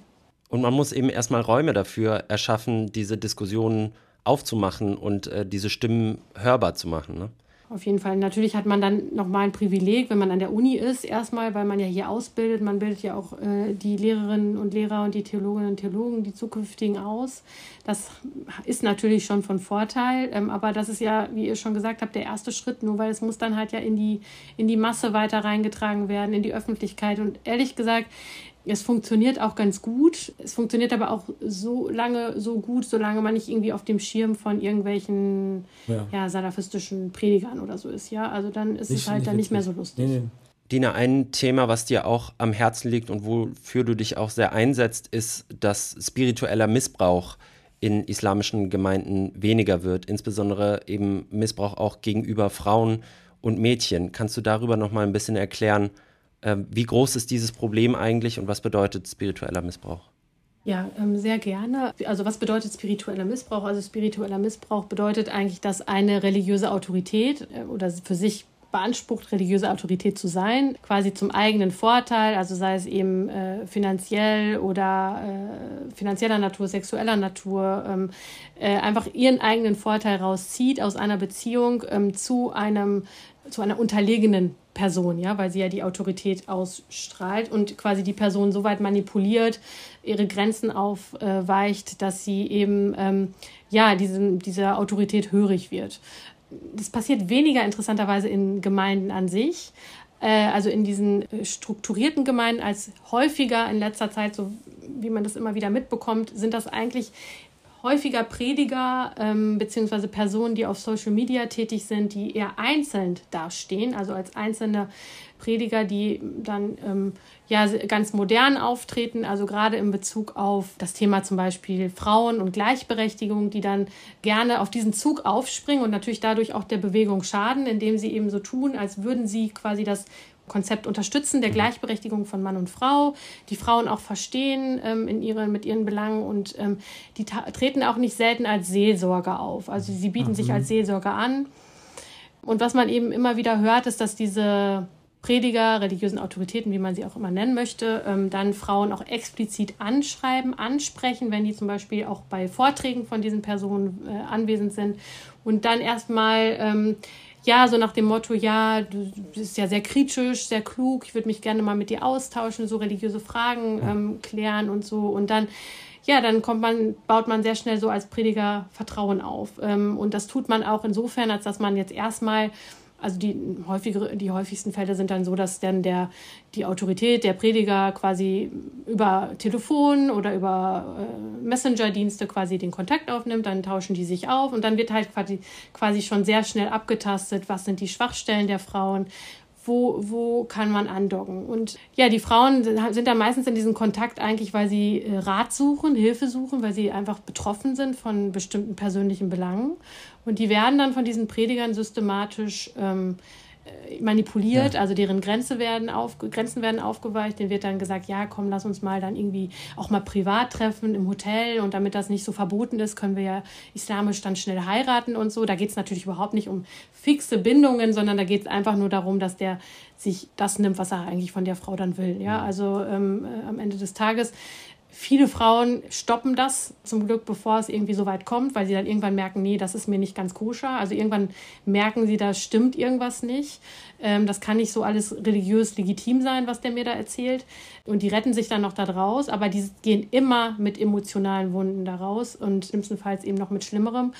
Und man muss eben erstmal Räume dafür erschaffen, diese Diskussionen aufzumachen und äh, diese Stimmen hörbar zu machen. Ne?
Auf jeden Fall. Natürlich hat man dann nochmal ein Privileg, wenn man an der Uni ist, erstmal, weil man ja hier ausbildet. Man bildet ja auch äh, die Lehrerinnen und Lehrer und die Theologinnen und Theologen, die zukünftigen aus. Das ist natürlich schon von Vorteil. Ähm, aber das ist ja, wie ihr schon gesagt habt, der erste Schritt, nur weil es muss dann halt ja in die, in die Masse weiter reingetragen werden, in die Öffentlichkeit. Und ehrlich gesagt, es funktioniert auch ganz gut. Es funktioniert aber auch so lange so gut, solange man nicht irgendwie auf dem Schirm von irgendwelchen ja. ja salafistischen Predigern oder so ist. Ja, also dann ist nicht, es halt nicht dann nicht mehr so lustig. Nee, nee.
Dina, ein Thema, was dir auch am Herzen liegt und wofür du dich auch sehr einsetzt, ist, dass spiritueller Missbrauch in islamischen Gemeinden weniger wird, insbesondere eben Missbrauch auch gegenüber Frauen und Mädchen. Kannst du darüber noch mal ein bisschen erklären, wie groß ist dieses Problem eigentlich und was bedeutet spiritueller Missbrauch?
Ja, ähm, sehr gerne. Also was bedeutet spiritueller Missbrauch? Also spiritueller Missbrauch bedeutet eigentlich, dass eine religiöse Autorität äh, oder für sich beansprucht, religiöse Autorität zu sein, quasi zum eigenen Vorteil, also sei es eben äh, finanziell oder äh, finanzieller Natur, sexueller Natur, ähm, äh, einfach ihren eigenen Vorteil rauszieht aus einer Beziehung ähm, zu einem zu einer unterlegenen Person, ja, weil sie ja die Autorität ausstrahlt und quasi die Person so weit manipuliert, ihre Grenzen aufweicht, dass sie eben ähm, ja diesem, dieser Autorität hörig wird. Das passiert weniger interessanterweise in Gemeinden an sich, äh, also in diesen äh, strukturierten Gemeinden, als häufiger in letzter Zeit, so wie man das immer wieder mitbekommt, sind das eigentlich häufiger Prediger ähm, bzw. Personen, die auf Social Media tätig sind, die eher einzeln dastehen, also als einzelne Prediger, die dann ähm, ja ganz modern auftreten, also gerade in Bezug auf das Thema zum Beispiel Frauen und Gleichberechtigung, die dann gerne auf diesen Zug aufspringen und natürlich dadurch auch der Bewegung schaden, indem sie eben so tun, als würden sie quasi das Konzept unterstützen der mhm. Gleichberechtigung von Mann und Frau, die Frauen auch verstehen ähm, in ihren, mit ihren Belangen und ähm, die treten auch nicht selten als Seelsorger auf. Also sie bieten mhm. sich als Seelsorger an. Und was man eben immer wieder hört, ist, dass diese Prediger, religiösen Autoritäten, wie man sie auch immer nennen möchte, ähm, dann Frauen auch explizit anschreiben, ansprechen, wenn die zum Beispiel auch bei Vorträgen von diesen Personen äh, anwesend sind und dann erstmal ähm, ja, so nach dem Motto, ja, du bist ja sehr kritisch, sehr klug, ich würde mich gerne mal mit dir austauschen, so religiöse Fragen ähm, klären und so. Und dann, ja, dann kommt man, baut man sehr schnell so als Prediger Vertrauen auf. Ähm, und das tut man auch insofern, als dass man jetzt erstmal also die, häufigere, die häufigsten Fälle sind dann so, dass dann der, die Autorität, der Prediger quasi über Telefon oder über äh, Messenger-Dienste quasi den Kontakt aufnimmt, dann tauschen die sich auf und dann wird halt quasi, quasi schon sehr schnell abgetastet, was sind die Schwachstellen der Frauen, wo, wo kann man andocken. Und ja, die Frauen sind da meistens in diesem Kontakt eigentlich, weil sie äh, Rat suchen, Hilfe suchen, weil sie einfach betroffen sind von bestimmten persönlichen Belangen. Und die werden dann von diesen Predigern systematisch ähm, äh, manipuliert, ja. also deren Grenze werden auf, Grenzen werden aufgeweicht. Denen wird dann gesagt, ja, komm, lass uns mal dann irgendwie auch mal privat treffen im Hotel. Und damit das nicht so verboten ist, können wir ja islamisch dann schnell heiraten und so. Da geht es natürlich überhaupt nicht um fixe Bindungen, sondern da geht es einfach nur darum, dass der sich das nimmt, was er eigentlich von der Frau dann will. Ja, also ähm, äh, am Ende des Tages Viele Frauen stoppen das zum Glück, bevor es irgendwie so weit kommt, weil sie dann irgendwann merken, nee, das ist mir nicht ganz koscher. Also irgendwann merken sie, da stimmt irgendwas nicht. Ähm, das kann nicht so alles religiös legitim sein, was der mir da erzählt. Und die retten sich dann noch da draus, aber die gehen immer mit emotionalen Wunden da raus und schlimmstenfalls eben noch mit Schlimmerem.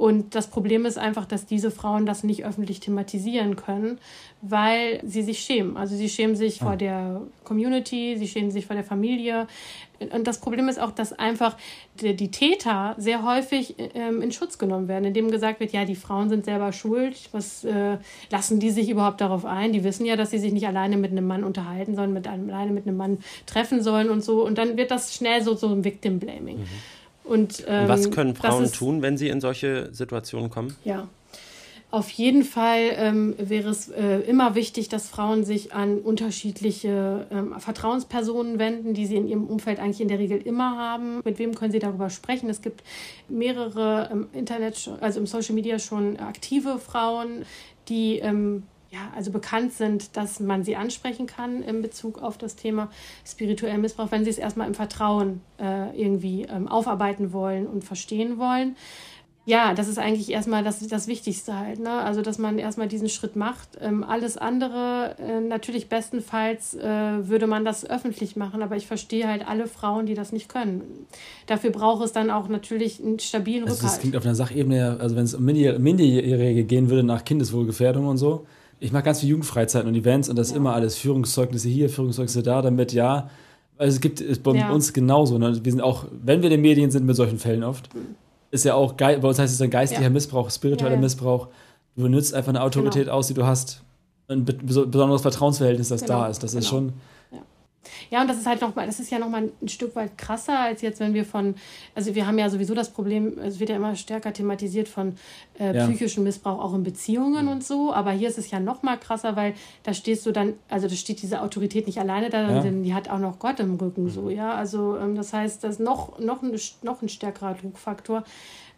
Und das Problem ist einfach, dass diese Frauen das nicht öffentlich thematisieren können, weil sie sich schämen. Also sie schämen sich ah. vor der Community, sie schämen sich vor der Familie. Und das Problem ist auch, dass einfach die, die Täter sehr häufig ähm, in Schutz genommen werden, indem gesagt wird, ja, die Frauen sind selber schuld. Was äh, lassen die sich überhaupt darauf ein? Die wissen ja, dass sie sich nicht alleine mit einem Mann unterhalten sollen, mit einem, alleine mit einem Mann treffen sollen und so. Und dann wird das schnell so, so ein Victim Blaming. Mhm.
Und, ähm, was können Frauen ist, tun, wenn sie in solche Situationen kommen?
Ja. Auf jeden Fall ähm, wäre es äh, immer wichtig, dass Frauen sich an unterschiedliche ähm, Vertrauenspersonen wenden, die sie in ihrem Umfeld eigentlich in der Regel immer haben. Mit wem können sie darüber sprechen? Es gibt mehrere im Internet, also im Social Media schon aktive Frauen, die ähm, ja, also bekannt sind, dass man sie ansprechen kann in Bezug auf das Thema spirituellen Missbrauch, wenn sie es erstmal im Vertrauen äh, irgendwie ähm, aufarbeiten wollen und verstehen wollen. Ja, das ist eigentlich erstmal das, das Wichtigste halt. Ne? Also, dass man erstmal diesen Schritt macht. Ähm, alles andere, äh, natürlich bestenfalls äh, würde man das öffentlich machen, aber ich verstehe halt alle Frauen, die das nicht können. Dafür braucht es dann auch natürlich einen stabilen
also Rückhalt. Das klingt auf einer Sachebene, also wenn es um Minderjährige gehen würde nach Kindeswohlgefährdung und so, ich mache ganz viel Jugendfreizeiten und Events und das ist immer alles Führungszeugnisse hier, Führungszeugnisse da, damit ja, also es gibt es bei ja. uns genauso. Ne? Wir sind auch, wenn wir in den Medien sind, mit solchen Fällen oft, ist ja auch geil, bei uns heißt es dann geistlicher ja. Missbrauch, spiritueller ja, Missbrauch. Du benutzt einfach eine Autorität genau. aus, die du hast. Ein besonderes Vertrauensverhältnis, das genau. da ist. Das genau. ist schon
ja, und das ist halt nochmal, das ist ja nochmal ein Stück weit krasser, als jetzt, wenn wir von, also wir haben ja sowieso das Problem, es wird ja immer stärker thematisiert von äh, ja. psychischem Missbrauch auch in Beziehungen mhm. und so, aber hier ist es ja nochmal krasser, weil da stehst du dann, also da steht diese Autorität nicht alleine da, ja. denn die hat auch noch Gott im Rücken mhm. so, ja. Also ähm, das heißt, das ist noch, noch, ein, noch ein stärkerer Druckfaktor.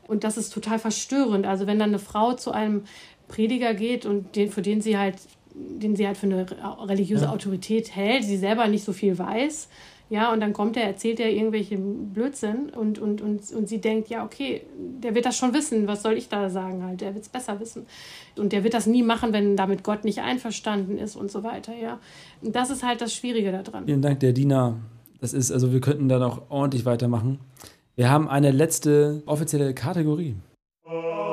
Und das ist total verstörend. Also wenn dann eine Frau zu einem Prediger geht und den, für den sie halt den sie halt für eine religiöse ja. Autorität hält, sie selber nicht so viel weiß. Ja, und dann kommt er, erzählt er irgendwelche Blödsinn und, und, und, und sie denkt, ja, okay, der wird das schon wissen, was soll ich da sagen halt, der wird es besser wissen. Und der wird das nie machen, wenn damit Gott nicht einverstanden ist und so weiter, ja. Und das ist halt das Schwierige daran.
Vielen Dank, der Diener. Das ist, also wir könnten da noch ordentlich weitermachen. Wir haben eine letzte offizielle Kategorie.
Rainer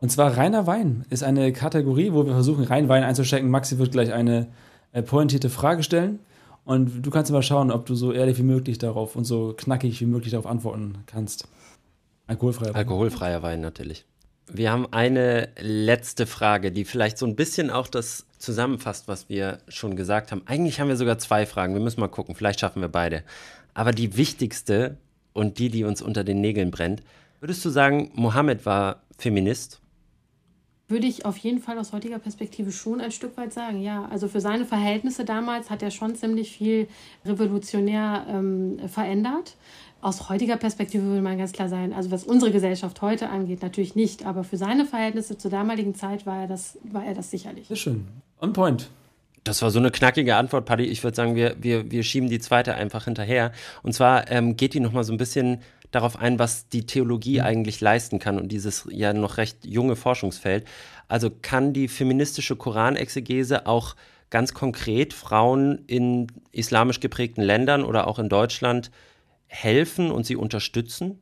Und zwar reiner Wein ist eine Kategorie, wo wir versuchen, rein Wein einzustecken. Maxi wird gleich eine äh, pointierte Frage stellen. Und du kannst immer schauen, ob du so ehrlich wie möglich darauf und so knackig wie möglich darauf antworten kannst.
Alkoholfreier Wein. Alkoholfreier Wein natürlich. Wir haben eine letzte Frage, die vielleicht so ein bisschen auch das zusammenfasst, was wir schon gesagt haben. Eigentlich haben wir sogar zwei Fragen. Wir müssen mal gucken. Vielleicht schaffen wir beide. Aber die wichtigste und die, die uns unter den Nägeln brennt, würdest du sagen, Mohammed war Feminist?
Würde ich auf jeden Fall aus heutiger Perspektive schon ein Stück weit sagen, ja. Also für seine Verhältnisse damals hat er schon ziemlich viel revolutionär ähm, verändert. Aus heutiger Perspektive würde man ganz klar sein, also was unsere Gesellschaft heute angeht, natürlich nicht, aber für seine Verhältnisse zur damaligen Zeit war er das, war er das sicherlich.
Sehr schön. On point.
Das war so eine knackige Antwort, Paddy. Ich würde sagen, wir, wir, wir schieben die zweite einfach hinterher. Und zwar ähm, geht die nochmal so ein bisschen darauf ein, was die Theologie mhm. eigentlich leisten kann und dieses ja noch recht junge Forschungsfeld. Also kann die feministische Koranexegese auch ganz konkret Frauen in islamisch geprägten Ländern oder auch in Deutschland helfen und sie unterstützen?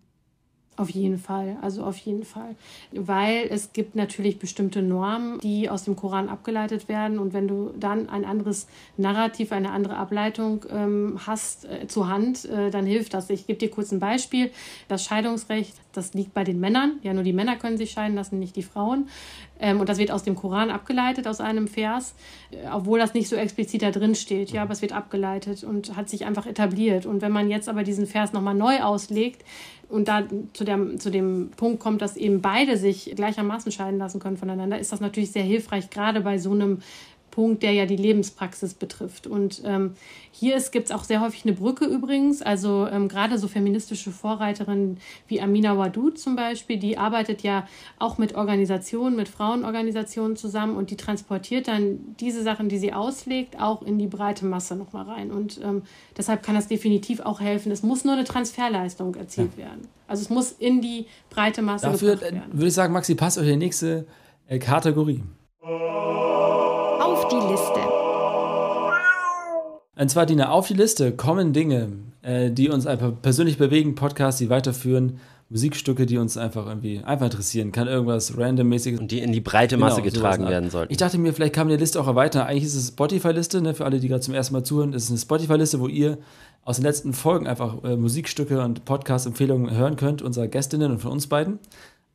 Auf jeden Fall, also auf jeden Fall. Weil es gibt natürlich bestimmte Normen, die aus dem Koran abgeleitet werden. Und wenn du dann ein anderes Narrativ, eine andere Ableitung ähm, hast äh, zur Hand, äh, dann hilft das. Ich gebe dir kurz ein Beispiel. Das Scheidungsrecht, das liegt bei den Männern. Ja, nur die Männer können sich scheiden lassen, nicht die Frauen. Ähm, und das wird aus dem Koran abgeleitet, aus einem Vers, äh, obwohl das nicht so explizit da drin steht. Ja, aber es wird abgeleitet und hat sich einfach etabliert. Und wenn man jetzt aber diesen Vers nochmal neu auslegt, und da zu, der, zu dem Punkt kommt, dass eben beide sich gleichermaßen scheiden lassen können voneinander, ist das natürlich sehr hilfreich, gerade bei so einem Punkt, der ja die Lebenspraxis betrifft. Und ähm, hier gibt es auch sehr häufig eine Brücke übrigens. Also ähm, gerade so feministische Vorreiterinnen wie Amina Wadud zum Beispiel, die arbeitet ja auch mit Organisationen, mit Frauenorganisationen zusammen und die transportiert dann diese Sachen, die sie auslegt, auch in die breite Masse nochmal rein. Und ähm, deshalb kann das definitiv auch helfen. Es muss nur eine Transferleistung erzielt ja. werden. Also es muss in die breite Masse
Dafür gebracht werden. würde ich sagen, Maxi, passt euch die nächste äh, Kategorie.
Auf
Und zwar, Dina, auf die Liste kommen Dinge, äh, die uns einfach persönlich bewegen, Podcasts, die weiterführen, Musikstücke, die uns einfach irgendwie einfach interessieren. Kann irgendwas randommäßiges.
Und die in die breite Masse genau, getragen werden sollten.
Ich dachte mir, vielleicht kann man die Liste auch erweitern. Eigentlich ist es eine Spotify-Liste, ne, für alle, die gerade zum ersten Mal zuhören. Es ist eine Spotify-Liste, wo ihr aus den letzten Folgen einfach äh, Musikstücke und Podcast-Empfehlungen hören könnt, unserer Gästinnen und von uns beiden.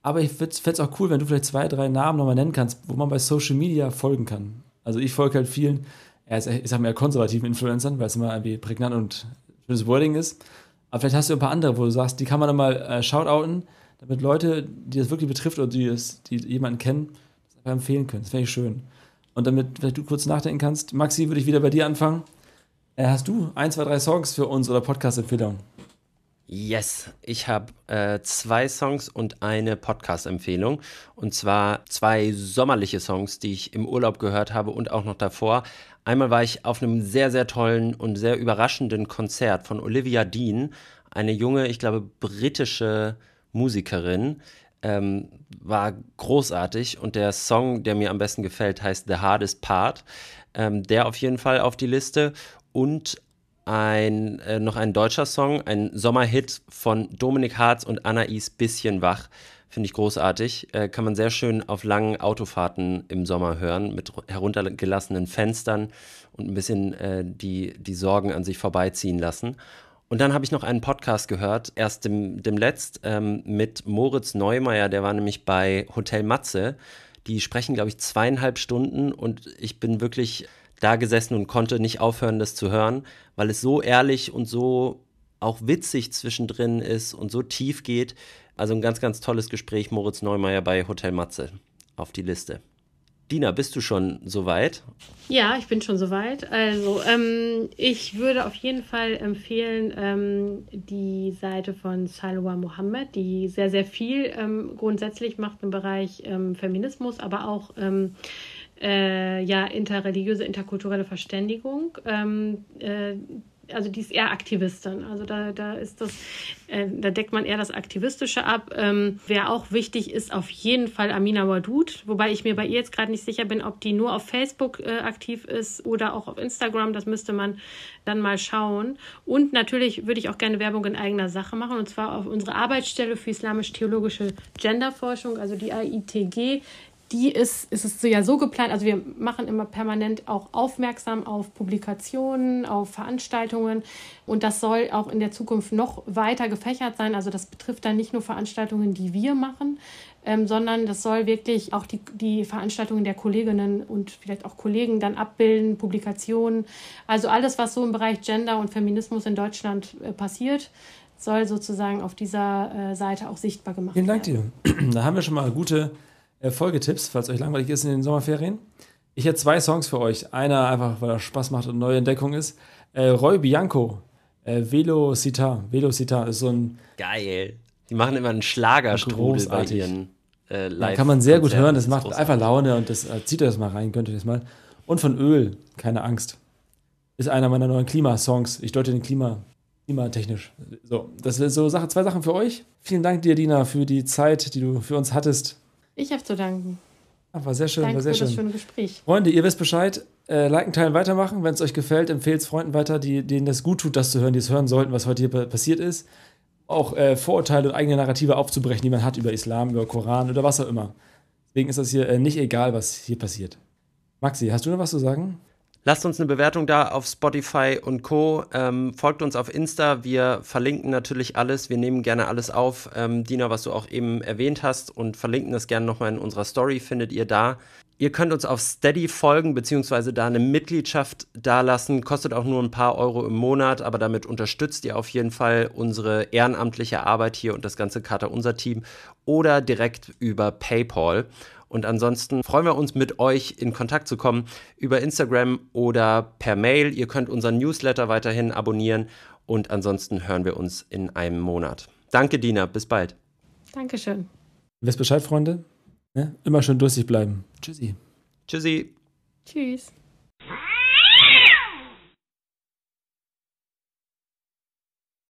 Aber ich fände es auch cool, wenn du vielleicht zwei, drei Namen nochmal nennen kannst, wo man bei Social Media folgen kann. Also ich folge halt vielen, ich sag mal, konservativen Influencern, weil es immer irgendwie prägnant und schönes Wording ist. Aber vielleicht hast du ein paar andere, wo du sagst, die kann man dann mal äh, shoutouten, damit Leute, die das wirklich betrifft oder die, das, die jemanden kennen, das einfach empfehlen können. Das wäre ich schön. Und damit vielleicht du kurz nachdenken kannst, Maxi, würde ich wieder bei dir anfangen. Äh, hast du ein, zwei, drei Songs für uns oder Podcast-Empfehlungen?
Yes, ich habe äh, zwei Songs und eine Podcast-Empfehlung. Und zwar zwei sommerliche Songs, die ich im Urlaub gehört habe und auch noch davor. Einmal war ich auf einem sehr, sehr tollen und sehr überraschenden Konzert von Olivia Dean, eine junge, ich glaube, britische Musikerin. Ähm, war großartig und der Song, der mir am besten gefällt, heißt The Hardest Part. Ähm, der auf jeden Fall auf die Liste. Und ein, äh, noch ein deutscher Song, ein Sommerhit von Dominik Harz und Anais Bisschen Wach. Finde ich großartig. Äh, kann man sehr schön auf langen Autofahrten im Sommer hören, mit heruntergelassenen Fenstern und ein bisschen äh, die, die Sorgen an sich vorbeiziehen lassen. Und dann habe ich noch einen Podcast gehört, erst dem, dem letzt, ähm, mit Moritz Neumeier, der war nämlich bei Hotel Matze. Die sprechen, glaube ich, zweieinhalb Stunden und ich bin wirklich da gesessen und konnte nicht aufhören, das zu hören, weil es so ehrlich und so auch witzig zwischendrin ist und so tief geht. Also ein ganz, ganz tolles Gespräch, Moritz Neumeier bei Hotel Matze auf die Liste. Dina, bist du schon soweit?
Ja, ich bin schon soweit. Also, ähm, ich würde auf jeden Fall empfehlen ähm, die Seite von Salwa Mohammed, die sehr, sehr viel ähm, grundsätzlich macht im Bereich ähm, Feminismus, aber auch ähm, äh, ja, interreligiöse, interkulturelle Verständigung. Ähm, äh, also die ist eher Aktivistin. Also da, da ist das, äh, da deckt man eher das Aktivistische ab. Ähm, wer auch wichtig ist, auf jeden Fall Amina Wadud, wobei ich mir bei ihr jetzt gerade nicht sicher bin, ob die nur auf Facebook äh, aktiv ist oder auch auf Instagram. Das müsste man dann mal schauen. Und natürlich würde ich auch gerne Werbung in eigener Sache machen, und zwar auf unsere Arbeitsstelle für islamisch-theologische Genderforschung, also die AITG die ist, ist es so ja so geplant, also wir machen immer permanent auch aufmerksam auf Publikationen, auf Veranstaltungen und das soll auch in der Zukunft noch weiter gefächert sein. Also das betrifft dann nicht nur Veranstaltungen, die wir machen, ähm, sondern das soll wirklich auch die, die Veranstaltungen der Kolleginnen und vielleicht auch Kollegen dann abbilden, Publikationen. Also alles, was so im Bereich Gender und Feminismus in Deutschland äh, passiert, soll sozusagen auf dieser äh, Seite auch sichtbar gemacht
Vielen Dank
werden.
dir. Da haben wir schon mal gute äh, Folgetipps, falls euch langweilig ist in den Sommerferien. Ich hätte zwei Songs für euch. Einer einfach, weil er Spaß macht und neue Entdeckung ist. Äh, Roy Bianco, äh, Velocita. Velocita ist so ein
Geil. Die machen immer einen Schlagerstrudel bei
Großartig.
ihren äh,
Ja,
live
kann man sehr gut hören, das macht
ist
einfach
großartig.
Laune und das äh, zieht euch das mal rein, könnt ihr das mal. Und von Öl, keine Angst. Ist einer meiner neuen Klimasongs. Ich deute den Klima, klimatechnisch. So, das wäre so Sache, zwei Sachen für euch. Vielen Dank dir, Dina, für die Zeit, die du für uns hattest.
Ich habe zu danken.
Ah, War sehr schön,
Danke
war
für
sehr
das
schön.
schöne Gespräch.
Freunde, ihr wisst Bescheid. Äh, liken, teilen, weitermachen. Wenn es euch gefällt, empfehlt es Freunden weiter, die, denen das gut tut, das zu hören, die es hören sollten, was heute hier pa- passiert ist. Auch äh, Vorurteile und eigene Narrative aufzubrechen, die man hat über Islam, über Koran oder was auch immer. Deswegen ist das hier äh, nicht egal, was hier passiert. Maxi, hast du noch was zu sagen?
Lasst uns eine Bewertung da auf Spotify und Co. Ähm, folgt uns auf Insta. Wir verlinken natürlich alles. Wir nehmen gerne alles auf. Ähm, Dina, was du auch eben erwähnt hast und verlinken das gerne nochmal in unserer Story, findet ihr da. Ihr könnt uns auf Steady folgen, beziehungsweise da eine Mitgliedschaft dalassen. Kostet auch nur ein paar Euro im Monat, aber damit unterstützt ihr auf jeden Fall unsere ehrenamtliche Arbeit hier und das ganze Kater Unser Team oder direkt über PayPal. Und ansonsten freuen wir uns, mit euch in Kontakt zu kommen über Instagram oder per Mail. Ihr könnt unseren Newsletter weiterhin abonnieren und ansonsten hören wir uns in einem Monat. Danke, Dina. Bis bald.
Dankeschön.
Wisst Bescheid, Freunde? Ne? Immer schön durstig bleiben. Tschüssi.
Tschüssi.
Tschüss.